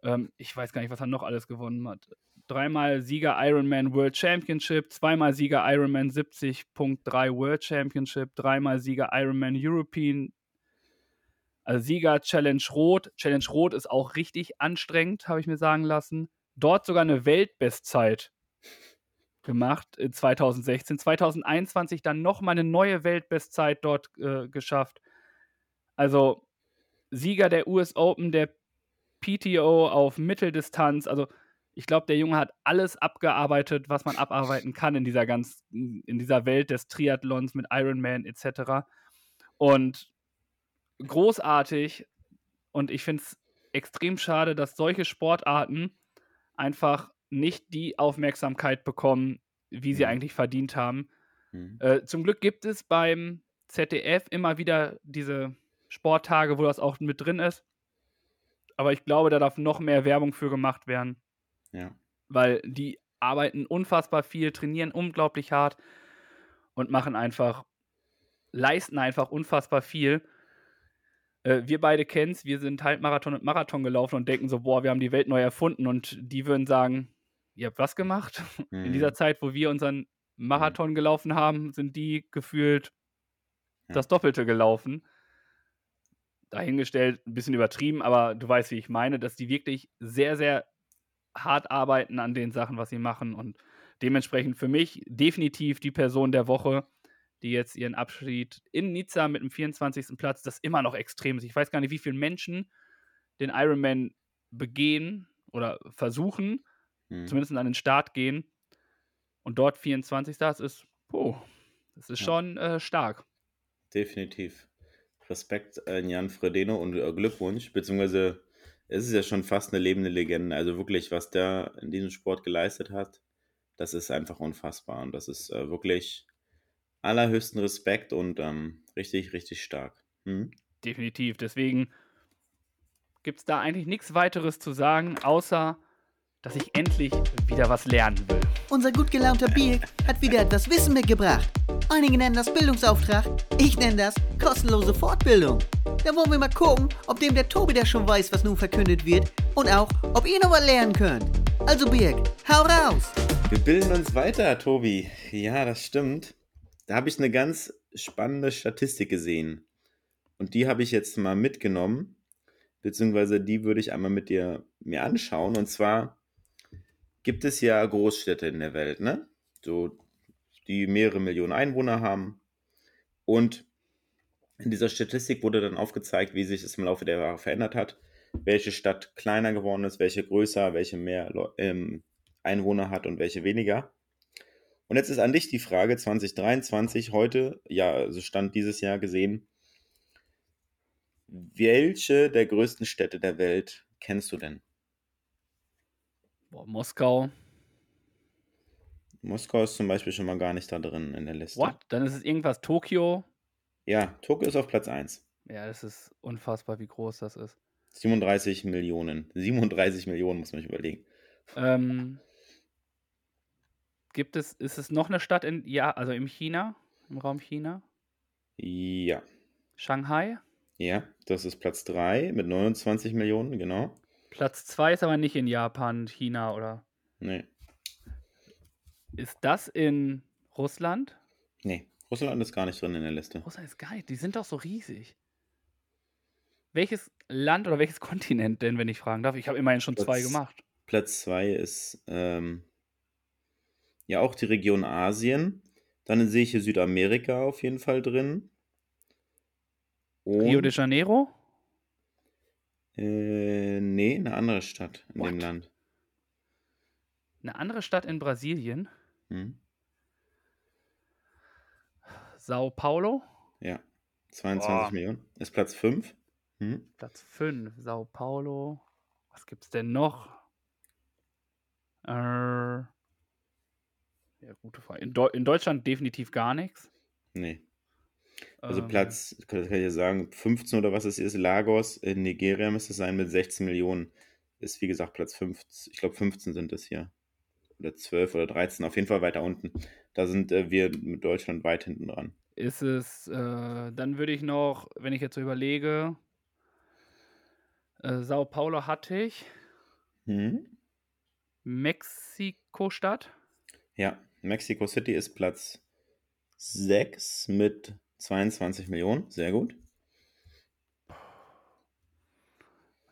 Ähm, ich weiß gar nicht, was er noch alles gewonnen hat. Dreimal Sieger Ironman World Championship, zweimal Sieger Ironman 70.3 World Championship, dreimal Sieger Ironman European also Sieger Challenge Rot. Challenge Rot ist auch richtig anstrengend, habe ich mir sagen lassen. Dort sogar eine Weltbestzeit gemacht in 2016. 2021 dann nochmal eine neue Weltbestzeit dort äh, geschafft. Also Sieger der US Open, der PTO auf Mitteldistanz. Also ich glaube, der Junge hat alles abgearbeitet, was man abarbeiten kann in dieser ganz, in dieser Welt des Triathlons mit Ironman etc. Und großartig und ich finde es extrem schade, dass solche Sportarten einfach nicht die Aufmerksamkeit bekommen, wie sie mhm. eigentlich verdient haben. Mhm. Äh, zum Glück gibt es beim ZDF immer wieder diese Sporttage, wo das auch mit drin ist. Aber ich glaube, da darf noch mehr Werbung für gemacht werden. Ja. Weil die arbeiten unfassbar viel, trainieren unglaublich hart und machen einfach, leisten einfach unfassbar viel. Äh, wir beide kennen es, wir sind Halbmarathon und Marathon gelaufen und denken so, boah, wir haben die Welt neu erfunden und die würden sagen, ihr habt was gemacht? Mhm. In dieser mhm. Zeit, wo wir unseren Marathon mhm. gelaufen haben, sind die gefühlt ja. das Doppelte gelaufen. Dahingestellt, ein bisschen übertrieben, aber du weißt, wie ich meine, dass die wirklich sehr, sehr hart arbeiten an den Sachen, was sie machen und dementsprechend für mich definitiv die Person der Woche die jetzt ihren Abschied in Nizza mit dem 24. Platz, das immer noch extrem ist. Ich weiß gar nicht, wie viele Menschen den Ironman begehen oder versuchen, mhm. zumindest an den Start gehen und dort 24. Das ist, oh, das ist ja. schon äh, stark. Definitiv. Respekt an Jan Fredeno und äh, Glückwunsch, beziehungsweise es ist ja schon fast eine lebende Legende. Also wirklich, was der in diesem Sport geleistet hat, das ist einfach unfassbar. Und das ist äh, wirklich allerhöchsten Respekt und ähm, richtig, richtig stark. Hm? Definitiv. Deswegen gibt es da eigentlich nichts weiteres zu sagen, außer dass ich endlich wieder was lernen will. Unser gut gelaunter Bier hat wieder etwas Wissen mitgebracht. Einige nennen das Bildungsauftrag, ich nenne das kostenlose Fortbildung. Da wollen wir mal gucken, ob dem der Tobi der schon weiß, was nun verkündet wird und auch, ob ihr noch was lernen könnt. Also Birg, hau raus! Wir bilden uns weiter, Tobi. Ja, das stimmt. Da habe ich eine ganz spannende Statistik gesehen. Und die habe ich jetzt mal mitgenommen, beziehungsweise die würde ich einmal mit dir mir anschauen. Und zwar gibt es ja Großstädte in der Welt, ne? So, die mehrere Millionen Einwohner haben. Und in dieser Statistik wurde dann aufgezeigt, wie sich es im Laufe der Jahre verändert hat, welche Stadt kleiner geworden ist, welche größer, welche mehr ähm, Einwohner hat und welche weniger. Und jetzt ist an dich die Frage 2023, heute, ja, also Stand dieses Jahr gesehen, welche der größten Städte der Welt kennst du denn? Boah, Moskau. Moskau ist zum Beispiel schon mal gar nicht da drin in der Liste. What? Dann ist es irgendwas Tokio. Ja, Tokio ist auf Platz 1. Ja, das ist unfassbar, wie groß das ist. 37 Millionen. 37 Millionen muss man sich überlegen. Ähm, Gibt es, ist es noch eine Stadt in, ja, also im China, im Raum China? Ja. Shanghai? Ja, das ist Platz 3 mit 29 Millionen, genau. Platz 2 ist aber nicht in Japan, China oder? Nee. Ist das in Russland? Nee, Russland ist gar nicht drin in der Liste. Russland ist geil, die sind doch so riesig. Welches Land oder welches Kontinent denn, wenn ich fragen darf? Ich habe immerhin schon Platz, zwei gemacht. Platz 2 ist ähm, ja auch die Region Asien. Dann sehe ich hier Südamerika auf jeden Fall drin. Und, Rio de Janeiro? Äh, nee, eine andere Stadt in What? dem Land. Eine andere Stadt in Brasilien? Hm. Sao Paulo? Ja, 22 Boah. Millionen. Ist Platz 5. Hm. Platz 5, Sao Paulo. Was gibt's denn noch? Äh, ja, gute Frage. In, Deu in Deutschland definitiv gar nichts. Nee. Also Ähm, Platz, kann kann ich ja sagen, 15 oder was es ist, Lagos in Nigeria müsste es sein mit 16 Millionen. Ist wie gesagt Platz 15, ich glaube 15 sind es hier. Oder 12 oder 13, auf jeden Fall weiter unten. Da sind äh, wir mit Deutschland weit hinten dran. Ist es, äh, dann würde ich noch, wenn ich jetzt so überlege, äh, Sao Paulo hatte ich, Hm? Mexiko-Stadt. Ja, Mexico City ist Platz 6 mit 22 Millionen. Sehr gut.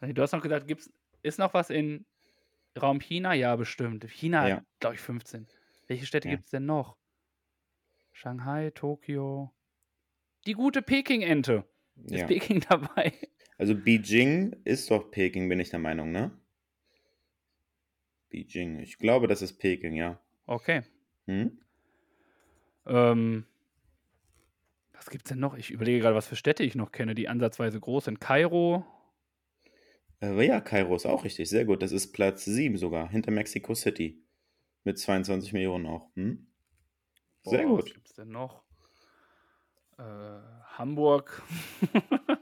Du hast noch gesagt, gibt's, ist noch was in Raum China? Ja, bestimmt. China, Ja. glaube ich, 15. Welche Städte Ja. gibt es denn noch? Shanghai, Tokio. Die gute Peking-Ente. Ist Ja. Peking dabei? Also Beijing ist doch Peking, bin ich der Meinung, ne? Beijing. Ich glaube, das ist Peking, ja. Okay. Hm? Ähm, was gibt's denn noch? Ich überlege gerade, was für Städte ich noch kenne, die ansatzweise groß sind. Kairo. Aber ja, Kairo ist auch richtig. Sehr gut. Das ist Platz 7 sogar, hinter Mexico City. Mit 22 Millionen auch. Hm? Sehr Boah, Was gut. gibt's denn noch? Äh, Hamburg.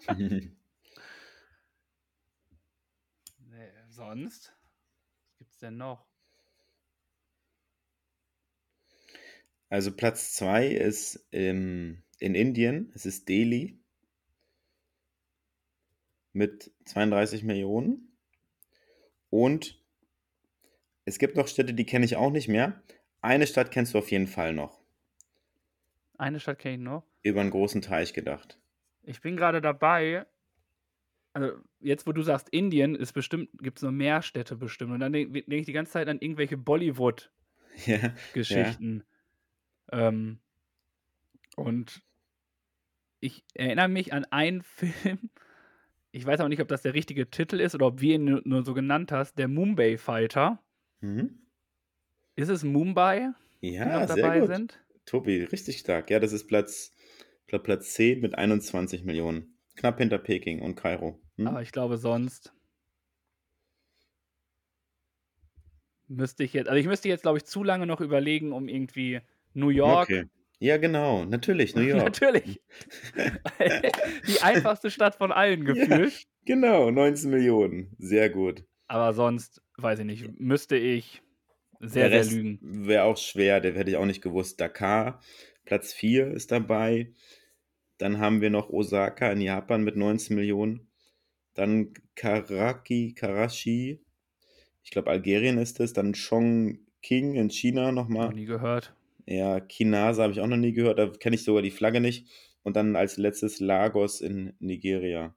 nee, sonst? Was gibt's denn noch? Also Platz 2 ist ähm, in Indien. Es ist Delhi mit 32 Millionen. Und es gibt noch Städte, die kenne ich auch nicht mehr. Eine Stadt kennst du auf jeden Fall noch. Eine Stadt kenne ich noch. Über einen großen Teich gedacht. Ich bin gerade dabei. Also, jetzt, wo du sagst, Indien ist bestimmt, gibt es noch mehr Städte bestimmt. Und dann denke denk ich die ganze Zeit an irgendwelche Bollywood-Geschichten. Ja, Ähm, und ich erinnere mich an einen Film. Ich weiß auch nicht, ob das der richtige Titel ist oder ob wir ihn nur, so genannt hast. Der Mumbai Fighter. mhm. Ist es Mumbai, die ja noch sehr dabei gut. sind? Tobi, richtig stark. Ja, das ist Platz, Platz 10 mit 21 Millionen. Knapp hinter Peking und Kairo. Hm? Aber ich glaube, sonst müsste ich jetzt, also ich müsste jetzt, glaube ich, zu lange noch überlegen, um irgendwie New York. Okay. Ja, genau. Natürlich, New York. Natürlich. Die einfachste Stadt von allen Ja. gefühlt. Genau, 19 Millionen. Sehr gut. Aber sonst, weiß ich nicht, müsste ich sehr, sehr lügen. wäre auch schwer, der hätte ich auch nicht gewusst. Dakar, Platz 4 ist dabei. Dann haben wir noch Osaka in Japan mit 19 Millionen. Dann Karaki, Karachi. Ich glaube, Algerien ist es. Dann Chongqing in China Noch nochmal. nie gehört. Ja, Kinase habe ich auch noch nie gehört. Da kenne ich sogar die Flagge nicht. Und dann als letztes Lagos in Nigeria.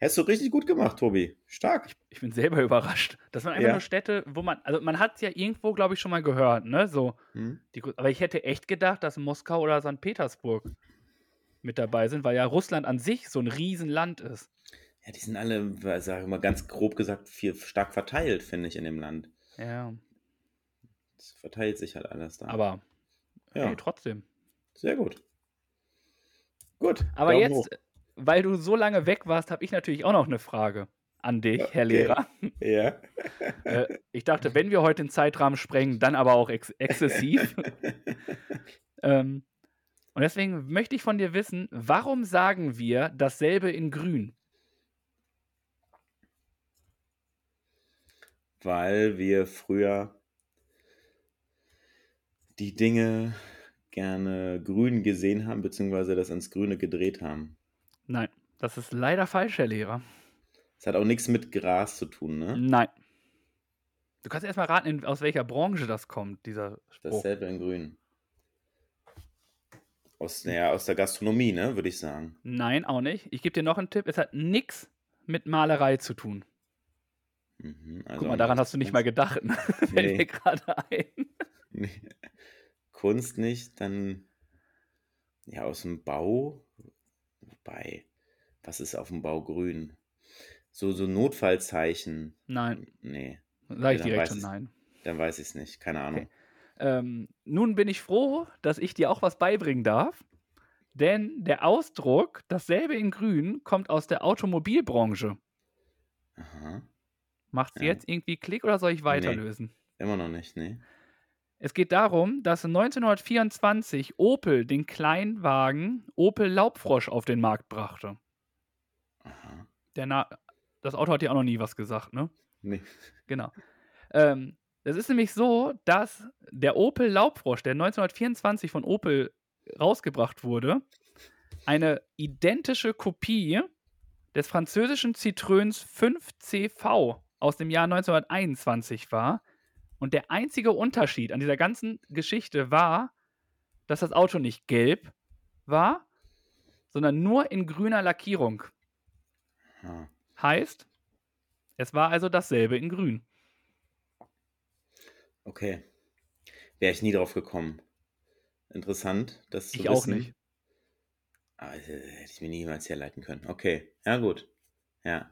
Hast du richtig gut gemacht, Tobi. Stark. Ich bin selber überrascht. Das waren einfach Ja. nur Städte, wo man, also man hat es ja irgendwo, glaube ich, schon mal gehört, ne? So, Hm? die, aber ich hätte echt gedacht, dass Moskau oder St. Petersburg mit dabei sind, weil ja Russland an sich so ein Riesenland ist. Ja, die sind alle, sage ich mal ganz grob gesagt, viel stark verteilt, finde ich, in dem Land. Ja, Es verteilt sich halt alles da. aber ja, hey, trotzdem. sehr gut. Gut. Aber Daumen jetzt, hoch. weil du so lange weg warst, habe ich natürlich auch noch eine Frage an dich, Herr Okay. Lehrer. Ja. Äh, ich dachte, wenn wir heute den Zeitrahmen sprengen, dann aber auch ex exzessiv. ähm, und deswegen möchte ich von dir wissen, warum sagen wir dasselbe in Grün? Weil wir früher die Dinge gerne grün gesehen haben, beziehungsweise das ins Grüne gedreht haben. Nein, das ist leider falsch, Herr Lehrer. Es hat auch nichts mit Gras zu tun, ne? Nein. Du kannst erstmal raten, in, aus welcher Branche das kommt, dieser Spruch. Dasselbe in Grün. Aus, naja, aus der Gastronomie, ne, würde ich sagen. Nein, auch nicht. Ich gebe dir noch einen Tipp. Es hat nichts mit Malerei zu tun. Mhm, also Guck mal, daran hast du nicht mal gedacht. Ne? Fällt Nee. mir gerade ein. Nee. Kunst nicht, dann ja aus dem Bau. Wobei, was ist auf dem Bau grün? So, so Notfallzeichen. Nein, Nee, sage ich dann direkt schon nein. dann weiß ich es nicht. Keine Ahnung. Ähm, nun bin ich froh, dass ich dir auch was beibringen darf. Denn der Ausdruck, dasselbe in Grün, kommt aus der Automobilbranche. Aha. Macht's Ja. jetzt irgendwie Klick oder soll ich weiterlösen? Immer noch nicht, nee. Es geht darum, dass 1924 Opel den Kleinwagen Opel Laubfrosch auf den Markt brachte. Aha. Der Na das Auto hat ja auch noch nie was gesagt, ne? Nee. Genau. Ähm, es ist nämlich so, dass der Opel Laubfrosch, der 1924 von Opel rausgebracht wurde, eine identische Kopie des französischen Citroëns 5CV aus dem Jahr 1921 war. Und der einzige Unterschied an dieser ganzen Geschichte war, dass das Auto nicht gelb war, sondern nur in grüner Lackierung. Ah. Heißt, es war also dasselbe in grün. Okay. Wäre ich nie drauf gekommen. Interessant, das zu Ich auch nicht. Äh, hätte ich mir niemals herleiten können. Okay, ja gut. Ja.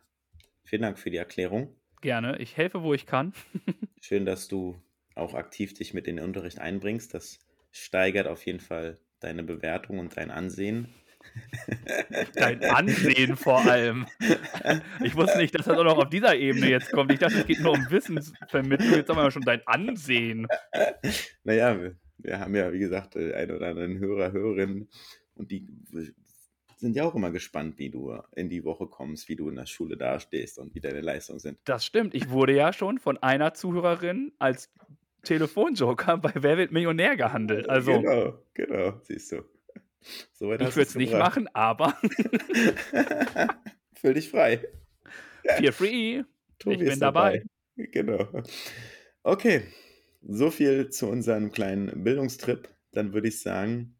Vielen Dank für die Erklärung. Gerne. Ich helfe, wo ich kann. Schön, dass du auch aktiv dich mit in den Unterricht einbringst. Das steigert auf jeden Fall deine Bewertung und dein Ansehen. Dein Ansehen vor allem. Ich wusste nicht, dass das auch noch auf dieser Ebene jetzt kommt. Ich dachte, es geht nur um Wissensvermittlung. Jetzt haben wir schon dein Ansehen. Naja, wir, wir haben ja, wie gesagt, äh, einen oder anderen Hörer, Hörerinnen und die sind ja auch immer gespannt, wie du in die Woche kommst, wie du in der Schule dastehst und wie deine Leistungen sind. Das stimmt. Ich wurde ja schon von einer Zuhörerin als Telefonjoker bei Wer wird Millionär gehandelt. Also, Genau, genau, siehst du. So ich würde es nicht gebracht. machen, aber Fühl dich frei. feel free. Tobi Ich bin ist dabei. Genau. Okay, so viel zu unserem kleinen Bildungstrip. Dann würde ich sagen,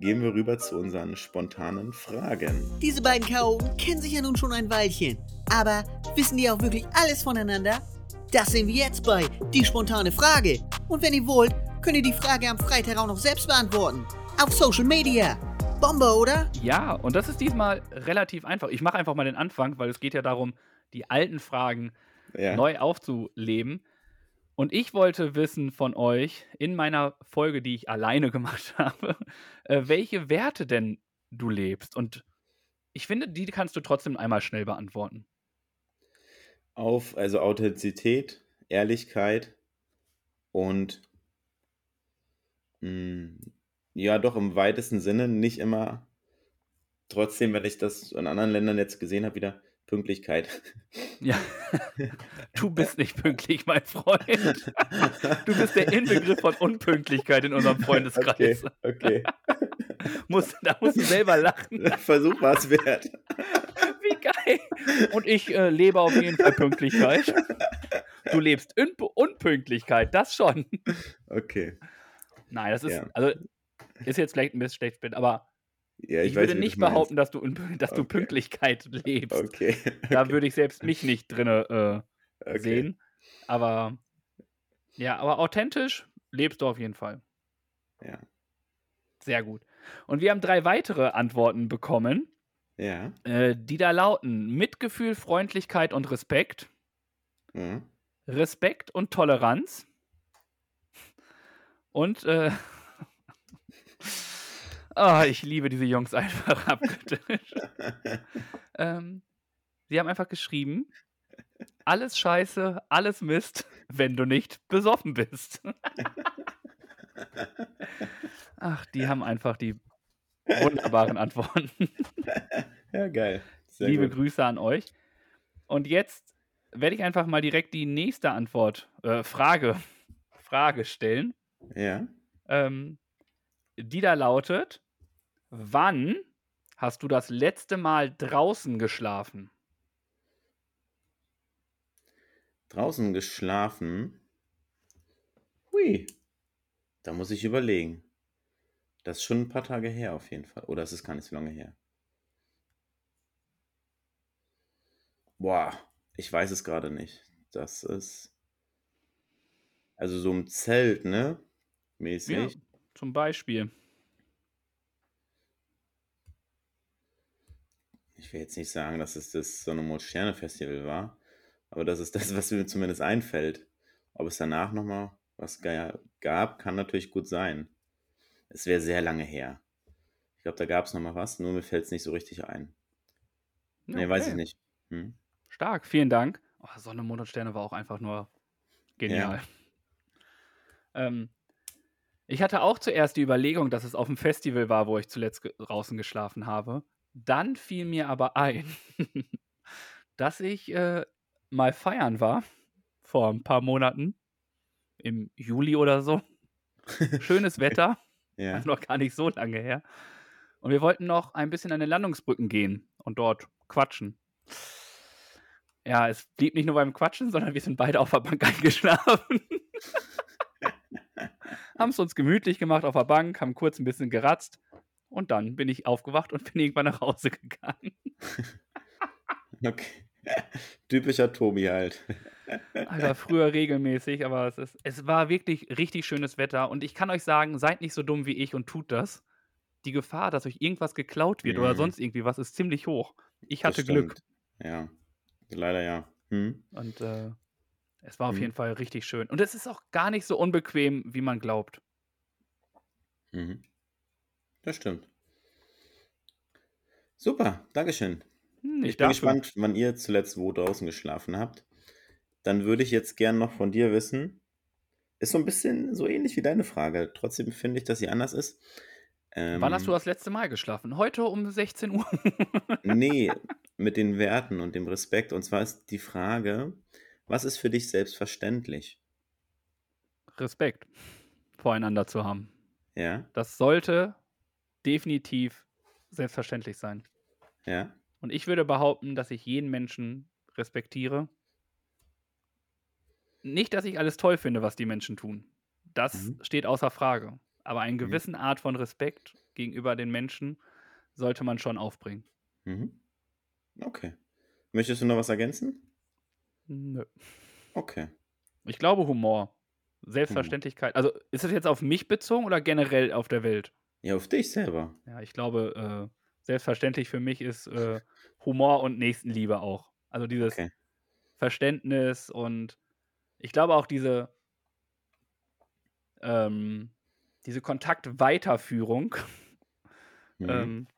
gehen wir rüber zu unseren spontanen Fragen. Diese beiden Chaoten kennen sich ja nun schon ein Weilchen. Aber wissen die auch wirklich alles voneinander? Das sehen wir jetzt bei Die spontane Frage. Und wenn ihr wollt, könnt ihr die Frage am Freitag auch noch selbst beantworten. Auf Social Media. Bombe, oder? Ja, und das ist diesmal relativ einfach. Ich mache einfach mal den Anfang, weil es geht ja darum, die alten Fragen Ja, neu aufzuleben. Und ich wollte wissen von euch in meiner Folge, die ich alleine gemacht habe, äh, welche Werte denn du lebst. Und ich finde, die kannst du trotzdem einmal schnell beantworten. auf, also Authentizität, Ehrlichkeit und mh, ja, doch im weitesten Sinne nicht immer, trotzdem, wenn ich das in anderen Ländern jetzt gesehen habe, wieder Pünktlichkeit. Ja, du bist nicht pünktlich, mein Freund. Du bist der Inbegriff von Unpünktlichkeit in unserem Freundeskreis. Okay, okay. Da musst du selber lachen. Versuch war es wert. Wie geil. Und ich äh, lebe auf jeden Fall Pünktlichkeit. Du lebst in Unpünktlichkeit, das schon. Okay. Nein, das ist, Ja. also, ist jetzt vielleicht ein bisschen schlecht, aber Ja, ich, weiß, würde nicht behaupten, dass du, dass du Okay. Pünktlichkeit lebst. Okay. Da würde ich selbst mich nicht drin äh, okay. sehen. Aber ja, aber authentisch lebst du auf jeden Fall. Ja. Sehr gut. Und wir haben drei weitere Antworten bekommen, Ja. äh, die da lauten: Mitgefühl, Freundlichkeit und Respekt. Mhm. Respekt und Toleranz. Und äh, ah, ich liebe diese Jungs einfach abgetischt. ähm, sie haben einfach geschrieben: Alles Scheiße, alles Mist, wenn du nicht besoffen bist. Ach, die haben einfach die wunderbaren Antworten. Ja, geil. Sehr Liebe gut. Grüße an euch. Und jetzt werde ich einfach mal direkt die nächste Antwort, äh, Frage, Frage stellen, Ja. ähm, die da lautet: Wann hast du das letzte Mal draußen geschlafen? Draußen geschlafen. Hui. Da muss ich überlegen. Das ist schon ein paar Tage her auf jeden Fall. Oder es ist gar nicht so lange her. Boah, ich weiß es gerade nicht. Das ist. Also so im Zelt, ne? Mäßig. Ja, zum Beispiel. Ich will jetzt nicht sagen, dass es das Sonne-Mond-Sterne-Festival war, aber das ist das, was mir zumindest einfällt. Ob es danach nochmal was ga- gab, kann natürlich gut sein. Es wäre sehr lange her. Ich glaube, da gab es nochmal was, nur mir fällt es nicht so richtig ein. Ja, Nee, weiß okay. ich nicht. Hm? Stark, vielen Dank. Oh, Sonne, Mond und Sterne war auch einfach nur genial. Ähm, Ich hatte auch zuerst die Überlegung, dass es auf dem Festival war, wo ich zuletzt draußen geschlafen habe. Dann fiel mir aber ein, dass ich, äh, mal feiern war vor ein paar Monaten, im Juli oder so. Schönes Wetter, Ja. noch gar nicht so lange her. Und wir wollten noch ein bisschen an den Landungsbrücken gehen und dort quatschen. Ja, es blieb nicht nur beim Quatschen, sondern wir sind beide auf der Bank eingeschlafen. haben es uns gemütlich gemacht auf der Bank, haben kurz ein bisschen geratzt und dann bin ich aufgewacht und bin irgendwann nach Hause gegangen. Okay. Typischer Tobi halt. Alter, früher regelmäßig, aber es, ist, es war wirklich richtig schönes Wetter und ich kann euch sagen, seid nicht so dumm wie ich und tut das. Die Gefahr, dass euch irgendwas geklaut wird oder Mhm. sonst irgendwie was, ist ziemlich hoch. Ich hatte Glück. Ja. Leider ja. Hm? und äh, es war auf Mhm. jeden Fall richtig schön. Und es ist auch gar nicht so unbequem, wie man glaubt. Mhm. Das stimmt. Super, Dankeschön. Hm, Ich bin gespannt, wann ihr zuletzt wo draußen geschlafen habt. Dann würde ich jetzt gern noch von dir wissen. Ist so ein bisschen so ähnlich wie deine Frage. Trotzdem finde ich, dass sie anders ist. Ähm, Wann hast du das letzte Mal geschlafen? Heute um 16 Uhr. Nee, mit den Werten und dem Respekt. Und zwar ist die Frage, was ist für dich selbstverständlich? Respekt voreinander zu haben. Ja, Das sollte definitiv selbstverständlich sein. ja, Und ich würde behaupten, dass ich jeden Menschen respektiere. Nicht, dass ich alles toll finde, was die Menschen tun. Das Mhm. steht außer Frage. Aber eine gewisse Art von Respekt gegenüber den Menschen sollte man schon aufbringen. mhm. Okay. Möchtest du noch was ergänzen? Nö. Okay. Ich glaube Humor. Selbstverständlichkeit. Also ist das jetzt auf mich bezogen oder generell auf der Welt? Ja, auf dich selber. Ja, ich glaube, äh, selbstverständlich für mich ist äh, Humor und Nächstenliebe auch. Also dieses Okay. Verständnis und ich glaube auch diese, ähm, diese Kontaktweiterführung Mhm. ähm,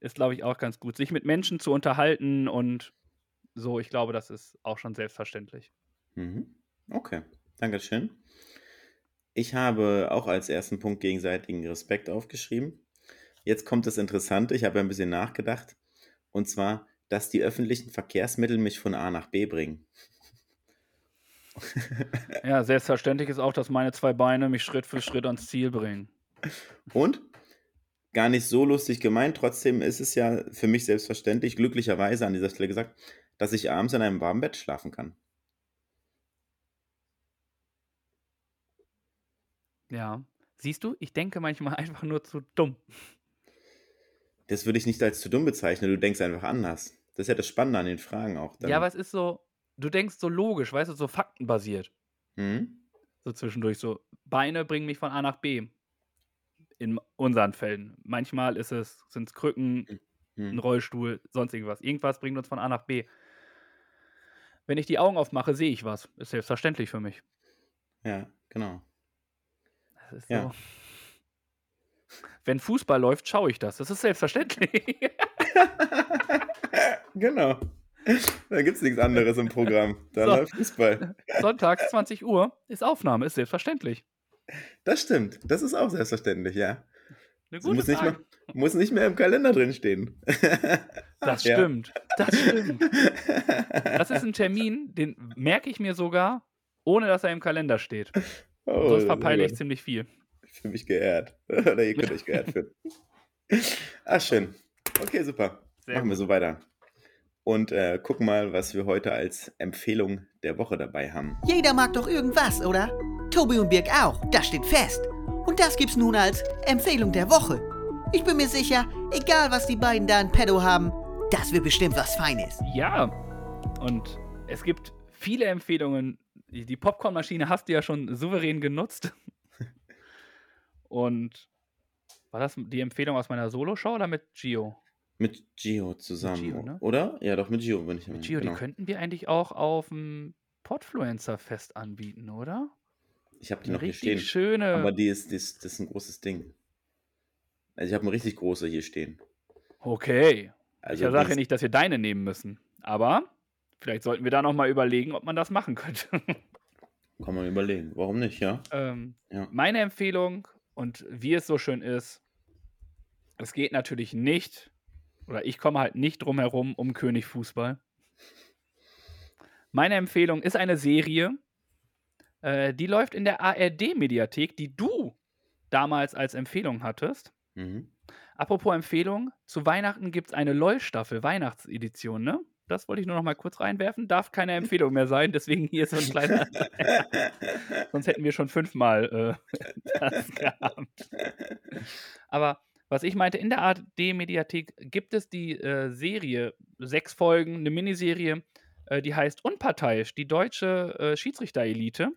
ist, glaube ich, auch ganz gut. Sich mit Menschen zu unterhalten und so, ich glaube, das ist auch schon selbstverständlich. Mhm. Okay, Dankeschön. Ich habe auch als ersten Punkt gegenseitigen Respekt aufgeschrieben. Jetzt kommt das Interessante, ich habe ein bisschen nachgedacht. Und zwar, dass die öffentlichen Verkehrsmittel mich von A nach B bringen. Ja, selbstverständlich ist auch, dass meine zwei Beine mich Schritt für Schritt ans Ziel bringen. Und gar nicht so lustig gemeint, trotzdem ist es ja für mich selbstverständlich, glücklicherweise an dieser Stelle gesagt, dass ich abends in einem warmen Bett schlafen kann. Ja. Siehst du, ich denke manchmal einfach nur zu dumm. Das würde ich nicht als zu dumm bezeichnen, du denkst einfach anders. Das ist ja das Spannende an den Fragen auch. Dann. Ja, aber es ist so, du denkst so logisch, weißt du, so faktenbasiert. Hm? So zwischendurch so, Beine bringen mich von A nach B. In unseren Fällen. Manchmal ist es, sind es Krücken, ein Hm. Rollstuhl, sonst irgendwas. Irgendwas bringt uns von A nach B. Wenn ich die Augen aufmache, sehe ich was. Ist selbstverständlich für mich. Ja, genau. Ist Ja. so. Wenn Fußball läuft, schaue ich das. Das ist selbstverständlich. genau. Da gibt es nichts anderes im Programm. Da So. läuft Fußball. Sonntags 20 Uhr ist Aufnahme, ist selbstverständlich. Das stimmt. Das ist auch selbstverständlich, ja. Eine gute muss nicht, mehr, muss nicht mehr im Kalender drin stehen. Das Ja. stimmt. Das stimmt. Das ist ein Termin, den merke ich mir sogar, ohne dass er im Kalender steht. Oh, Sonst verpeile ich ziemlich viel. Ich fühle mich geehrt. Oder ihr könnt euch geehrt fühlen. Ah, schön. Okay, super. Sehr Machen wir so weiter. Und äh, gucken mal, was wir heute als Empfehlung der Woche dabei haben. Jeder mag doch irgendwas, oder? Tobi und Birg auch, das steht fest. Und das gibt's nun als Empfehlung der Woche. Ich bin mir sicher, egal was die beiden da in Pedo haben, das wird bestimmt was Feines. Ja, und es gibt viele Empfehlungen. Die Popcornmaschine hast du ja schon souverän genutzt. Und war das die Empfehlung aus meiner Solo-Show oder mit Gio? Mit Gio zusammen, Gio, ne? oder? Ja, doch, mit Gio bin ich Mit Gio, genau. die könnten wir eigentlich auch auf dem Podfluencer-Fest anbieten, oder? Ich habe die noch hier richtig stehen. schöne. Aber die ist, die ist, das ist ein großes Ding. Also ich habe eine richtig große hier stehen. okay. Also ich sage ja nicht, dass wir deine nehmen müssen. Aber vielleicht sollten wir da nochmal überlegen, ob man das machen könnte. Kann man überlegen. Warum nicht, ja? ähm, Ja. Meine Empfehlung Und wie es so schön ist, es geht natürlich nicht, oder ich komme halt nicht drum herum um König Fußball. Meine Empfehlung ist eine Serie, äh, die läuft in der ARD-Mediathek, die du damals als Empfehlung hattest. Mhm. Apropos Empfehlung, zu Weihnachten gibt es eine LOL-Staffel, Weihnachtsedition, ne? Das wollte ich nur noch mal kurz reinwerfen. Darf keine Empfehlung mehr sein, deswegen hier so ein kleiner. Sonst hätten wir schon fünfmal äh, das gehabt. Aber was ich meinte, in der ARD-Mediathek gibt es die äh, Serie, sechs Folgen, eine Miniserie, äh, die heißt Unparteiisch, die deutsche äh, Schiedsrichter-Elite.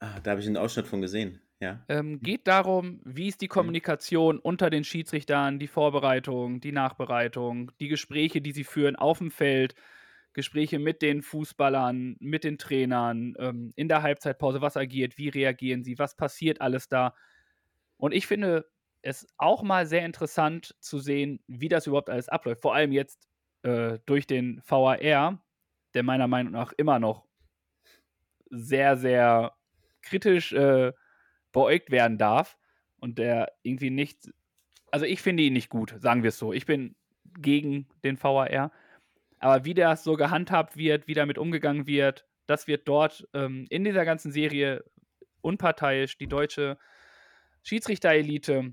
Ah, da habe ich einen Ausschnitt von gesehen. Ja. Ähm, geht darum, wie ist die Kommunikation unter den Schiedsrichtern, die Vorbereitung, die Nachbereitung, die Gespräche, die sie führen auf dem Feld, Gespräche mit den Fußballern, mit den Trainern, ähm, in der Halbzeitpause, was agiert, wie reagieren sie, was passiert alles da. Und ich finde es auch mal sehr interessant zu sehen, wie das überhaupt alles abläuft. Vor allem jetzt äh, durch den VAR, der meiner Meinung nach immer noch sehr, sehr kritisch äh, beäugt werden darf und der irgendwie nicht, also ich finde ihn nicht gut, sagen wir es so. Ich bin gegen den VAR, aber wie das so gehandhabt wird, wie damit umgegangen wird, das wird dort ähm, in dieser ganzen Serie unparteiisch die deutsche Schiedsrichterelite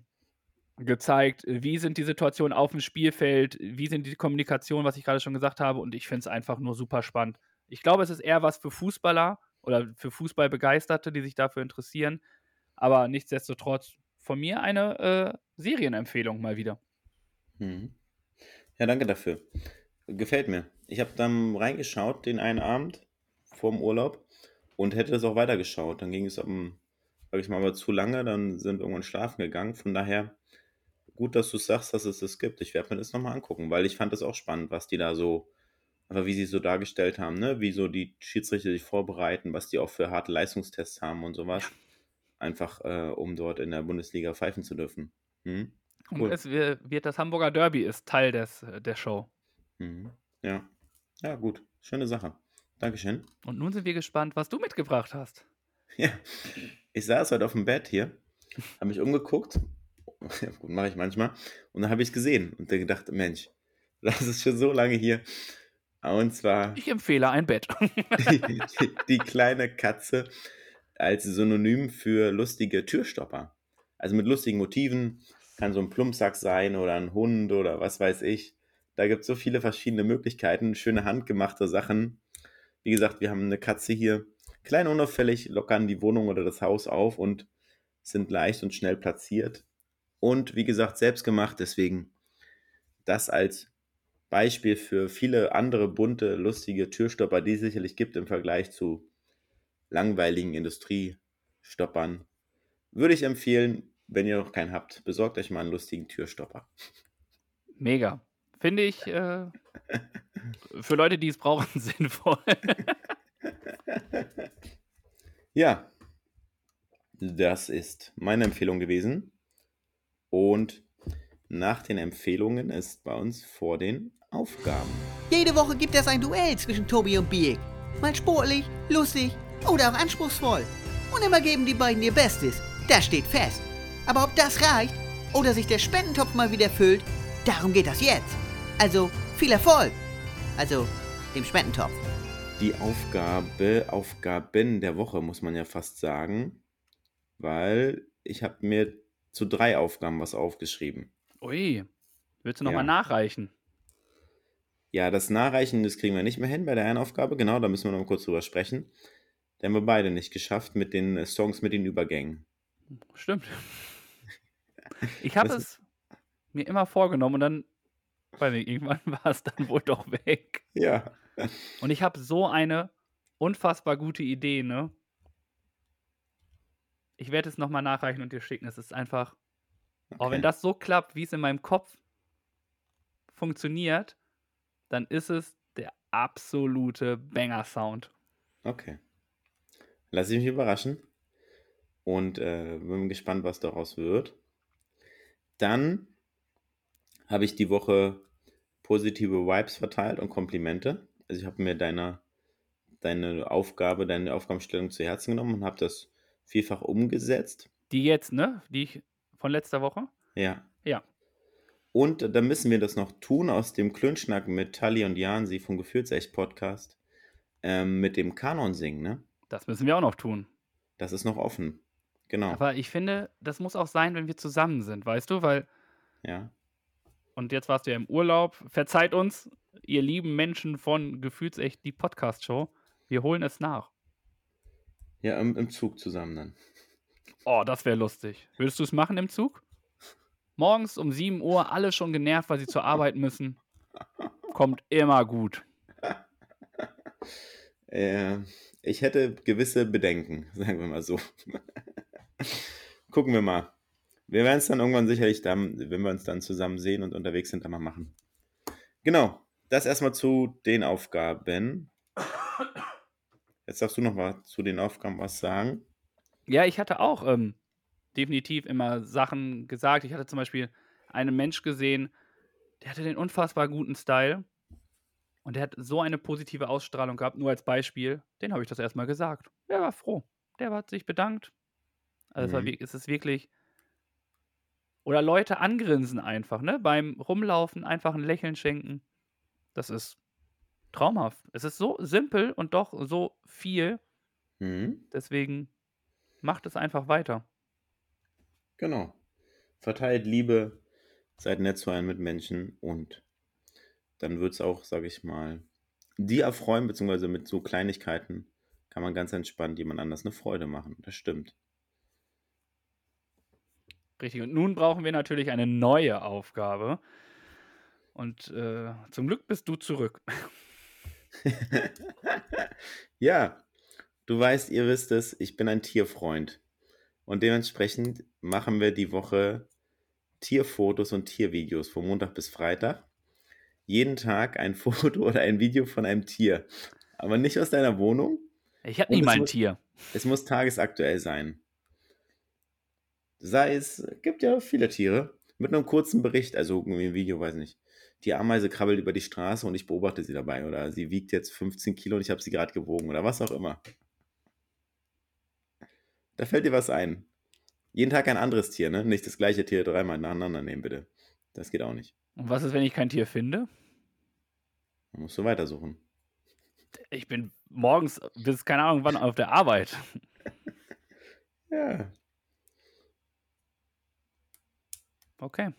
gezeigt, wie sind die Situationen auf dem Spielfeld, wie sind die Kommunikation, was ich gerade schon gesagt habe und ich finde es einfach nur super spannend. Ich glaube, es ist eher was für Fußballer oder für Fußballbegeisterte, die sich dafür interessieren, aber nichtsdestotrotz von mir eine äh, Serienempfehlung mal wieder. Mhm. Ja, danke dafür. Gefällt mir. Ich habe dann reingeschaut den einen Abend vorm Urlaub und hätte es auch weitergeschaut. Dann ging es um, sag ich mal, aber zu lange, dann sind wir irgendwann schlafen gegangen. Von daher gut, dass du sagst, dass es das gibt. Ich werde mir das nochmal angucken, weil ich fand das auch spannend, was die da so, aber wie sie so dargestellt haben, ne? Wie so die Schiedsrichter sich vorbereiten, was die auch für harte Leistungstests haben und sowas. Einfach, äh, um dort in der Bundesliga pfeifen zu dürfen. Hm? Und Cool. es wir- wird das Hamburger Derby ist Teil des, der Show. Mhm. Ja. Ja, gut. Schöne Sache. Dankeschön. Und nun sind wir gespannt, was du mitgebracht hast. Ja. Ich saß heute auf dem Bett hier, habe mich umgeguckt. Ja, gut, mache ich manchmal. Und dann habe ich es gesehen und dann gedacht, Mensch, das ist schon so lange hier. Und zwar Ich empfehle ein Bett. die, die, die kleine Katze als Synonym für lustige Türstopper. Also mit lustigen Motiven. Kann so ein Plumpsack sein oder ein Hund oder was weiß ich. Da gibt es so viele verschiedene Möglichkeiten. Schöne handgemachte Sachen. Wie gesagt, wir haben eine Katze hier. Klein unauffällig, lockern die Wohnung oder das Haus auf und sind leicht und schnell platziert. Und wie gesagt, selbst gemacht. Deswegen das als Beispiel für viele andere bunte, lustige Türstopper, die es sicherlich gibt im Vergleich zu langweiligen Industriestoppern. Würde ich empfehlen, wenn ihr noch keinen habt, besorgt euch mal einen lustigen Türstopper. Mega. Finde ich äh, für Leute, die es brauchen, sinnvoll. Ja, das ist meine Empfehlung gewesen. Und nach den Empfehlungen ist bei uns vor den Aufgaben. Jede Woche gibt es ein Duell zwischen Tobi und Biek. Mal sportlich, lustig oder auch anspruchsvoll. Und immer geben die beiden ihr Bestes. Das steht fest. Aber ob das reicht oder sich der Spendentopf mal wieder füllt, darum geht das jetzt. Also viel Erfolg. Also dem Spendentopf. Die Aufgabe, Aufgaben der Woche, muss man ja fast sagen, weil ich habe mir zu drei Aufgaben was aufgeschrieben. Ui. Willst du Ja. nochmal nachreichen? Ja, das Nachreichen, das kriegen wir nicht mehr hin bei der einen Aufgabe. Genau, da müssen wir noch mal kurz drüber sprechen. Den haben wir beide nicht geschafft mit den äh, Songs mit den Übergängen. Stimmt. Ich habe es mir immer vorgenommen und dann, nicht, irgendwann war es dann wohl doch weg. Ja. Und ich habe so eine unfassbar gute Idee, ne? Ich werde es nochmal nachreichen und dir schicken. Es ist einfach, auch wenn Okay. das so klappt, wie es in meinem Kopf funktioniert, dann ist es der absolute Banger-Sound. Okay. Lass ich mich überraschen. Und äh, bin gespannt, was daraus wird. Dann habe ich die Woche positive Vibes verteilt und Komplimente. Also ich habe mir deine, deine Aufgabe, deine Aufgabenstellung zu Herzen genommen und habe das vielfach umgesetzt. Die jetzt, ne? Die ich Von letzter Woche? Ja. Ja. Und dann müssen wir das noch tun aus dem Klönschnack mit Tali und Jansi vom Gefühlsecht Podcast ähm, mit dem Kanon singen, ne? Das müssen wir auch noch tun. Das ist noch offen. Genau. Aber ich finde, das muss auch sein, wenn wir zusammen sind, weißt du? Weil, ja. Und jetzt warst du ja im Urlaub. Verzeiht uns, ihr lieben Menschen von Gefühlsecht, die Podcast-Show. Wir holen es nach. Ja, im, im Zug zusammen dann. Oh, das wäre lustig. Würdest du es machen im Zug? Morgens um 7 Uhr, alle schon genervt, weil sie zur Arbeit müssen. Kommt immer gut. Äh, ich hätte gewisse Bedenken, sagen wir mal so. Gucken wir mal. Wir werden es dann irgendwann sicherlich dann, wenn wir uns dann zusammen sehen und unterwegs sind, dann mal machen. Genau. Das erstmal zu den Aufgaben. Jetzt darfst du noch mal zu den Aufgaben was sagen. Ja, ich hatte auch ähm, definitiv immer Sachen gesagt. Ich hatte zum Beispiel einen Mensch gesehen, der hatte den unfassbar guten Style und der hat so eine positive Ausstrahlung gehabt, nur als Beispiel. Den habe ich das erstmal gesagt. Der war froh. Der hat sich bedankt. Also es, war, Mhm. es ist wirklich. Oder Leute angrinsen einfach, ne? Beim Rumlaufen einfach ein Lächeln schenken. Das ist traumhaft. Es ist so simpel und doch so viel. Mhm. Deswegen macht es einfach weiter. Genau. Verteilt Liebe, seid nett zu einem Mitmenschen und dann wird es auch, sage ich mal, die erfreuen, beziehungsweise mit so Kleinigkeiten kann man ganz entspannt jemand anders eine Freude machen. Das stimmt. Richtig. Und nun brauchen wir natürlich eine neue Aufgabe. Und äh, zum Glück bist du zurück. ja, du weißt, ihr wisst es, ich bin ein Tierfreund. Und dementsprechend machen wir die Woche Tierfotos und Tiervideos von Montag bis Freitag. Jeden Tag ein Foto oder ein Video von einem Tier. Aber nicht aus deiner Wohnung. Ich habe es mal ein muss- Tier. Es muss tagesaktuell sein. Sei es, gibt ja viele Tiere. Mit einem kurzen Bericht, also irgendwie ein Video, weiß nicht. Die Ameise krabbelt über die Straße und ich beobachte sie dabei. Oder sie wiegt jetzt 15 Kilo und ich habe sie gerade gewogen. Oder was auch immer. Da fällt dir was ein. Jeden Tag ein anderes Tier, ne? Nicht das gleiche Tier dreimal nacheinander nehmen, bitte. Das geht auch nicht. Und was ist, wenn ich kein Tier finde? Man muss so weitersuchen. Ich bin morgens bis keine Ahnung wann auf der Arbeit. Ja, Okay.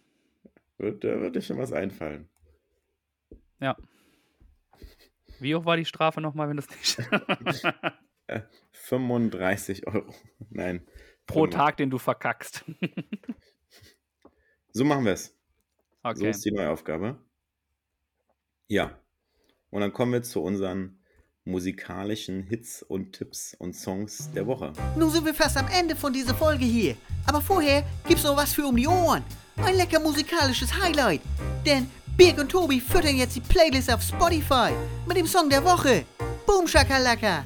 wird, da wird dir schon was einfallen. Ja. Wie hoch war die Strafe nochmal, wenn du es nicht. 35 Euro. Nein. Pro Fünf- Tag, den du verkackst. So machen wir es. So Okay. ist die neue Aufgabe. Ja. Und dann kommen wir zu unseren musikalischen Hits und Tipps und Songs der Woche. Nun sind wir fast am Ende von dieser Folge hier. Aber vorher gibt's noch was für um die Ohren. Ein lecker musikalisches Highlight. Denn Birg und Tobi füttern jetzt die Playlist auf Spotify mit dem Song der Woche. Boom Shakalaka.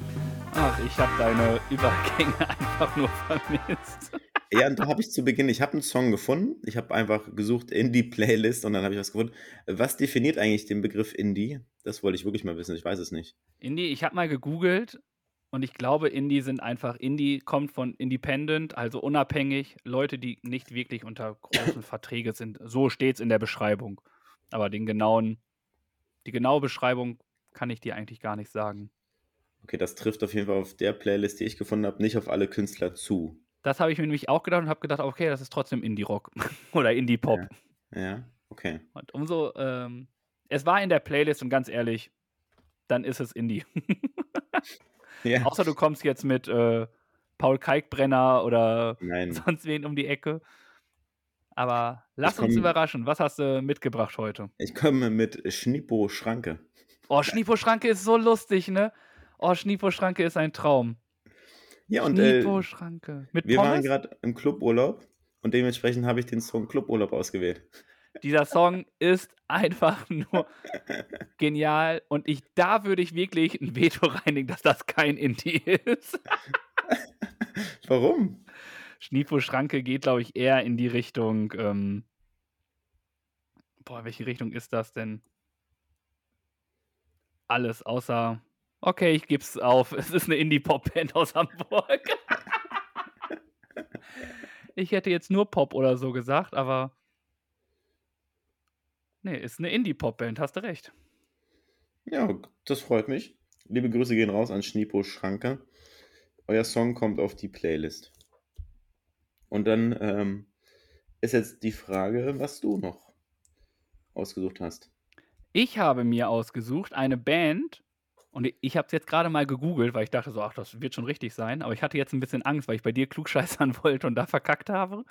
Ach, ich habe deine Übergänge einfach nur vermisst. Ja, und da habe ich zu Beginn, ich habe einen Song gefunden. Ich habe einfach gesucht Indie-Playlist und dann habe ich was gefunden. Was definiert eigentlich den Begriff Indie? Das wollte ich wirklich mal wissen. Ich weiß es nicht. Indie, ich habe mal gegoogelt und ich glaube, Indie sind einfach, Indie kommt von Independent, also unabhängig, Leute, die nicht wirklich unter großen Verträge sind. So steht es in der Beschreibung. Aber den genauen, die genaue Beschreibung kann ich dir eigentlich gar nicht sagen. Okay, das trifft auf jeden Fall auf der Playlist, die ich gefunden habe, nicht auf alle Künstler zu. Das habe ich mir nämlich auch gedacht und habe gedacht, okay, das ist trotzdem Indie-Rock oder Indie-Pop. Ja, okay. Und umso, ähm, es war in der Playlist und ganz ehrlich, dann ist es Indie. Ja. Außer du kommst jetzt mit äh, Paul Kalkbrenner oder Nein. sonst wen um die Ecke. Aber lass komm- uns überraschen. Was hast du mitgebracht heute? Ich komme mit Schnippo Schranke. Oh, Schniepo-Schranke ist so lustig, ne? Oh, Schniepo-Schranke ist ein Traum. Ja, und äh, wir waren gerade im Cluburlaub und dementsprechend habe ich den Song Cluburlaub ausgewählt. Dieser Song ist einfach nur genial. Und ich, da würde ich wirklich ein Veto reinigen, dass das kein Indie ist. Warum? Schniepo-Schranke geht, glaube ich, eher in die Richtung. Ähm, boah, welche Richtung ist das denn? Alles außer. Okay, ich geb's auf. Es ist eine Indie-Pop-Band aus Hamburg. Ich hätte jetzt nur Pop oder so gesagt, aber. Nee, ist eine Indie-Pop-Band, hast du recht. Ja, das freut mich. Liebe Grüße gehen raus an Schnipo Schranke. Euer Song kommt auf die Playlist. Und dann ähm, ist jetzt die Frage, was du noch ausgesucht hast. Ich habe mir ausgesucht eine Band und ich habe es jetzt gerade mal gegoogelt, weil ich dachte so, ach, das wird schon richtig sein. Aber ich hatte jetzt ein bisschen Angst, weil ich bei dir klugscheißern wollte und da verkackt habe,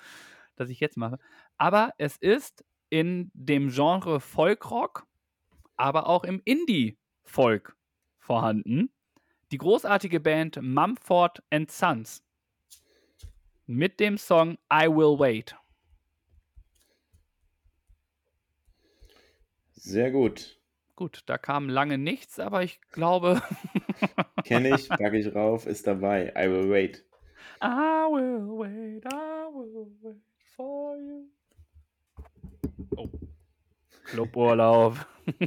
dass ich jetzt mache. Aber es ist in dem Genre Folkrock, aber auch im Indie-Folk vorhanden. Die großartige Band Mumford and Sons mit dem Song I Will Wait. Sehr gut. Gut, da kam lange nichts, aber ich glaube. Kenne ich, packe ich rauf, ist dabei. I will wait. I will wait, I will wait for you. Oh. Cluburlaub.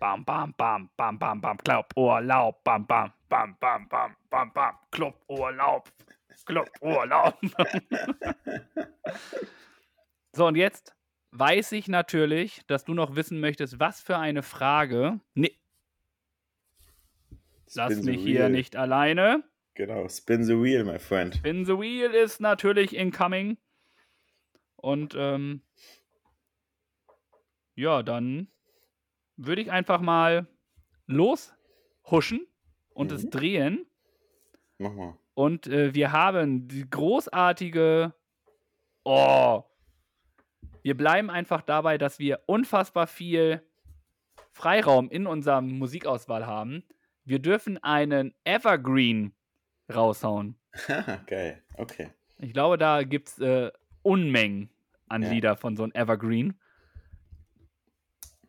bam, bam, bam, bam, bam, bam, Cluburlaub, bam, bam, bam, bam, bam, bam, bam, Cluburlaub, Cluburlaub. so, und jetzt weiß ich natürlich, dass du noch wissen möchtest, was für eine Frage. Nee. Lass Spin mich hier nicht alleine. Genau, spin the wheel, my friend. Spin the Wheel ist natürlich incoming. Und ähm, ja, dann würde ich einfach mal loshuschen und es Mhm. drehen. Mach mal. Und äh, wir haben die großartige. Oh. Wir bleiben einfach dabei, dass wir unfassbar viel Freiraum in unserer Musikauswahl haben. Wir dürfen einen Evergreen raushauen. Geil, okay. Ich glaube, da gibt es äh, Unmengen an Ja. Lieder von so einem Evergreen.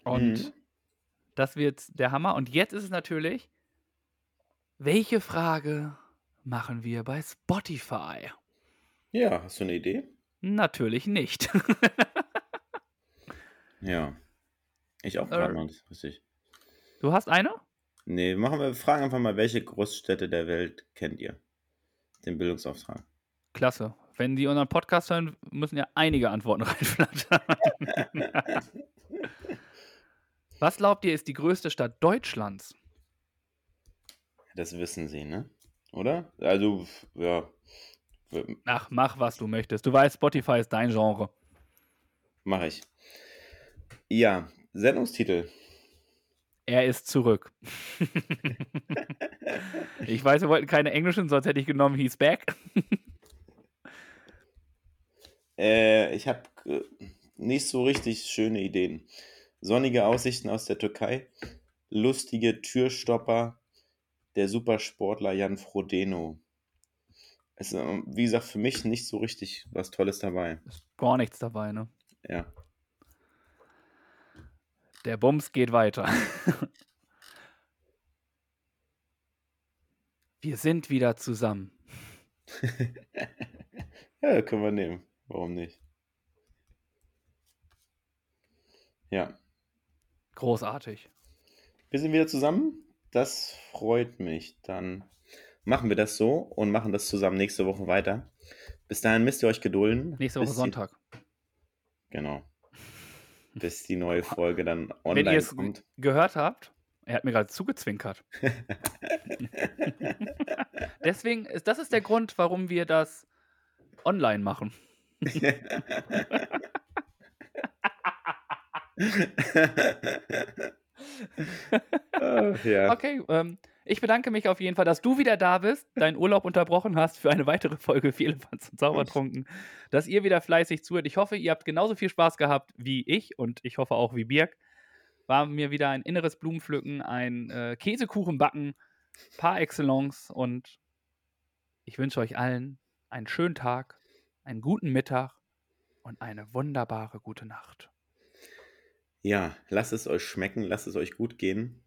Und Mhm. das wird der Hammer. Und jetzt ist es natürlich, welche Frage machen wir bei Spotify? Ja, hast du eine Idee? Natürlich nicht. Ja. Ich auch Äh. gerade noch nicht, richtig. Du hast eine? Nee, machen wir, fragen einfach mal, welche Großstädte der Welt kennt ihr? Den Bildungsauftrag. Klasse. Wenn die unseren Podcast hören, müssen ja einige Antworten reinflattern. Was glaubt ihr, ist die größte Stadt Deutschlands? Das wissen sie, ne? Oder? Also, ja. Ach, mach, was du möchtest. Du weißt, Spotify ist dein Genre. Mach ich. Ja, Sendungstitel. Er ist zurück. ich weiß, wir wollten keine englischen, sonst hätte ich genommen, he's back. Äh, ich habe nicht so richtig schöne Ideen. Sonnige Aussichten aus der Türkei, lustige Türstopper, der Supersportler Jan Frodeno. Es ähm, wie gesagt, für mich nicht so richtig was Tolles dabei. Ist gar nichts dabei, ne? Ja. Der Bums geht weiter. Wir sind wieder zusammen. ja, können wir nehmen. Warum nicht? Ja. Großartig. Wir sind wieder zusammen. Das freut mich. Dann machen wir das so und machen das zusammen nächste Woche weiter. Bis dahin müsst ihr euch gedulden. Nächste Woche bis Sonntag. Genau. Bis die neue Folge dann Wenn online ihr es kommt. gehört habt, er hat mir gerade zugezwinkert. Deswegen ist das ist der Grund, warum wir das online machen. Ach, ja. Okay, ähm, ich bedanke mich auf jeden Fall, dass du wieder da bist, deinen Urlaub unterbrochen hast für eine weitere Folge Vierlefanz und Zaubertrunken, dass ihr wieder fleißig zuhört. Ich hoffe, ihr habt genauso viel Spaß gehabt wie ich und ich hoffe auch wie Birg. War mir wieder ein inneres Blumenpflücken, ein äh, Käsekuchenbacken par excellence und ich wünsche euch allen einen schönen Tag, einen guten Mittag und eine wunderbare gute Nacht. ja, lasst es euch schmecken, lasst es euch gut gehen.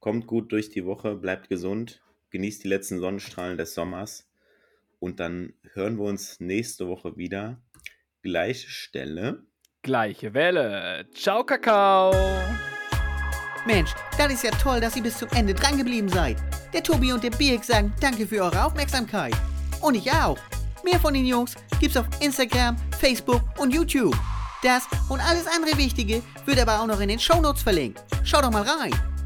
Kommt gut durch die Woche, bleibt gesund, genießt die letzten Sonnenstrahlen des Sommers und dann hören wir uns nächste Woche wieder. Gleiche Stelle. Gleiche Welle. Ciao, Kakao. Mensch, das ist ja toll, dass ihr bis zum Ende drangeblieben seid. Der Tobi und der Birk sagen danke für eure Aufmerksamkeit. Und ich auch. Mehr von den Jungs gibt's auf Instagram, Facebook und YouTube. Das und alles andere Wichtige wird aber auch noch in den Shownotes verlinkt. Schau doch mal rein.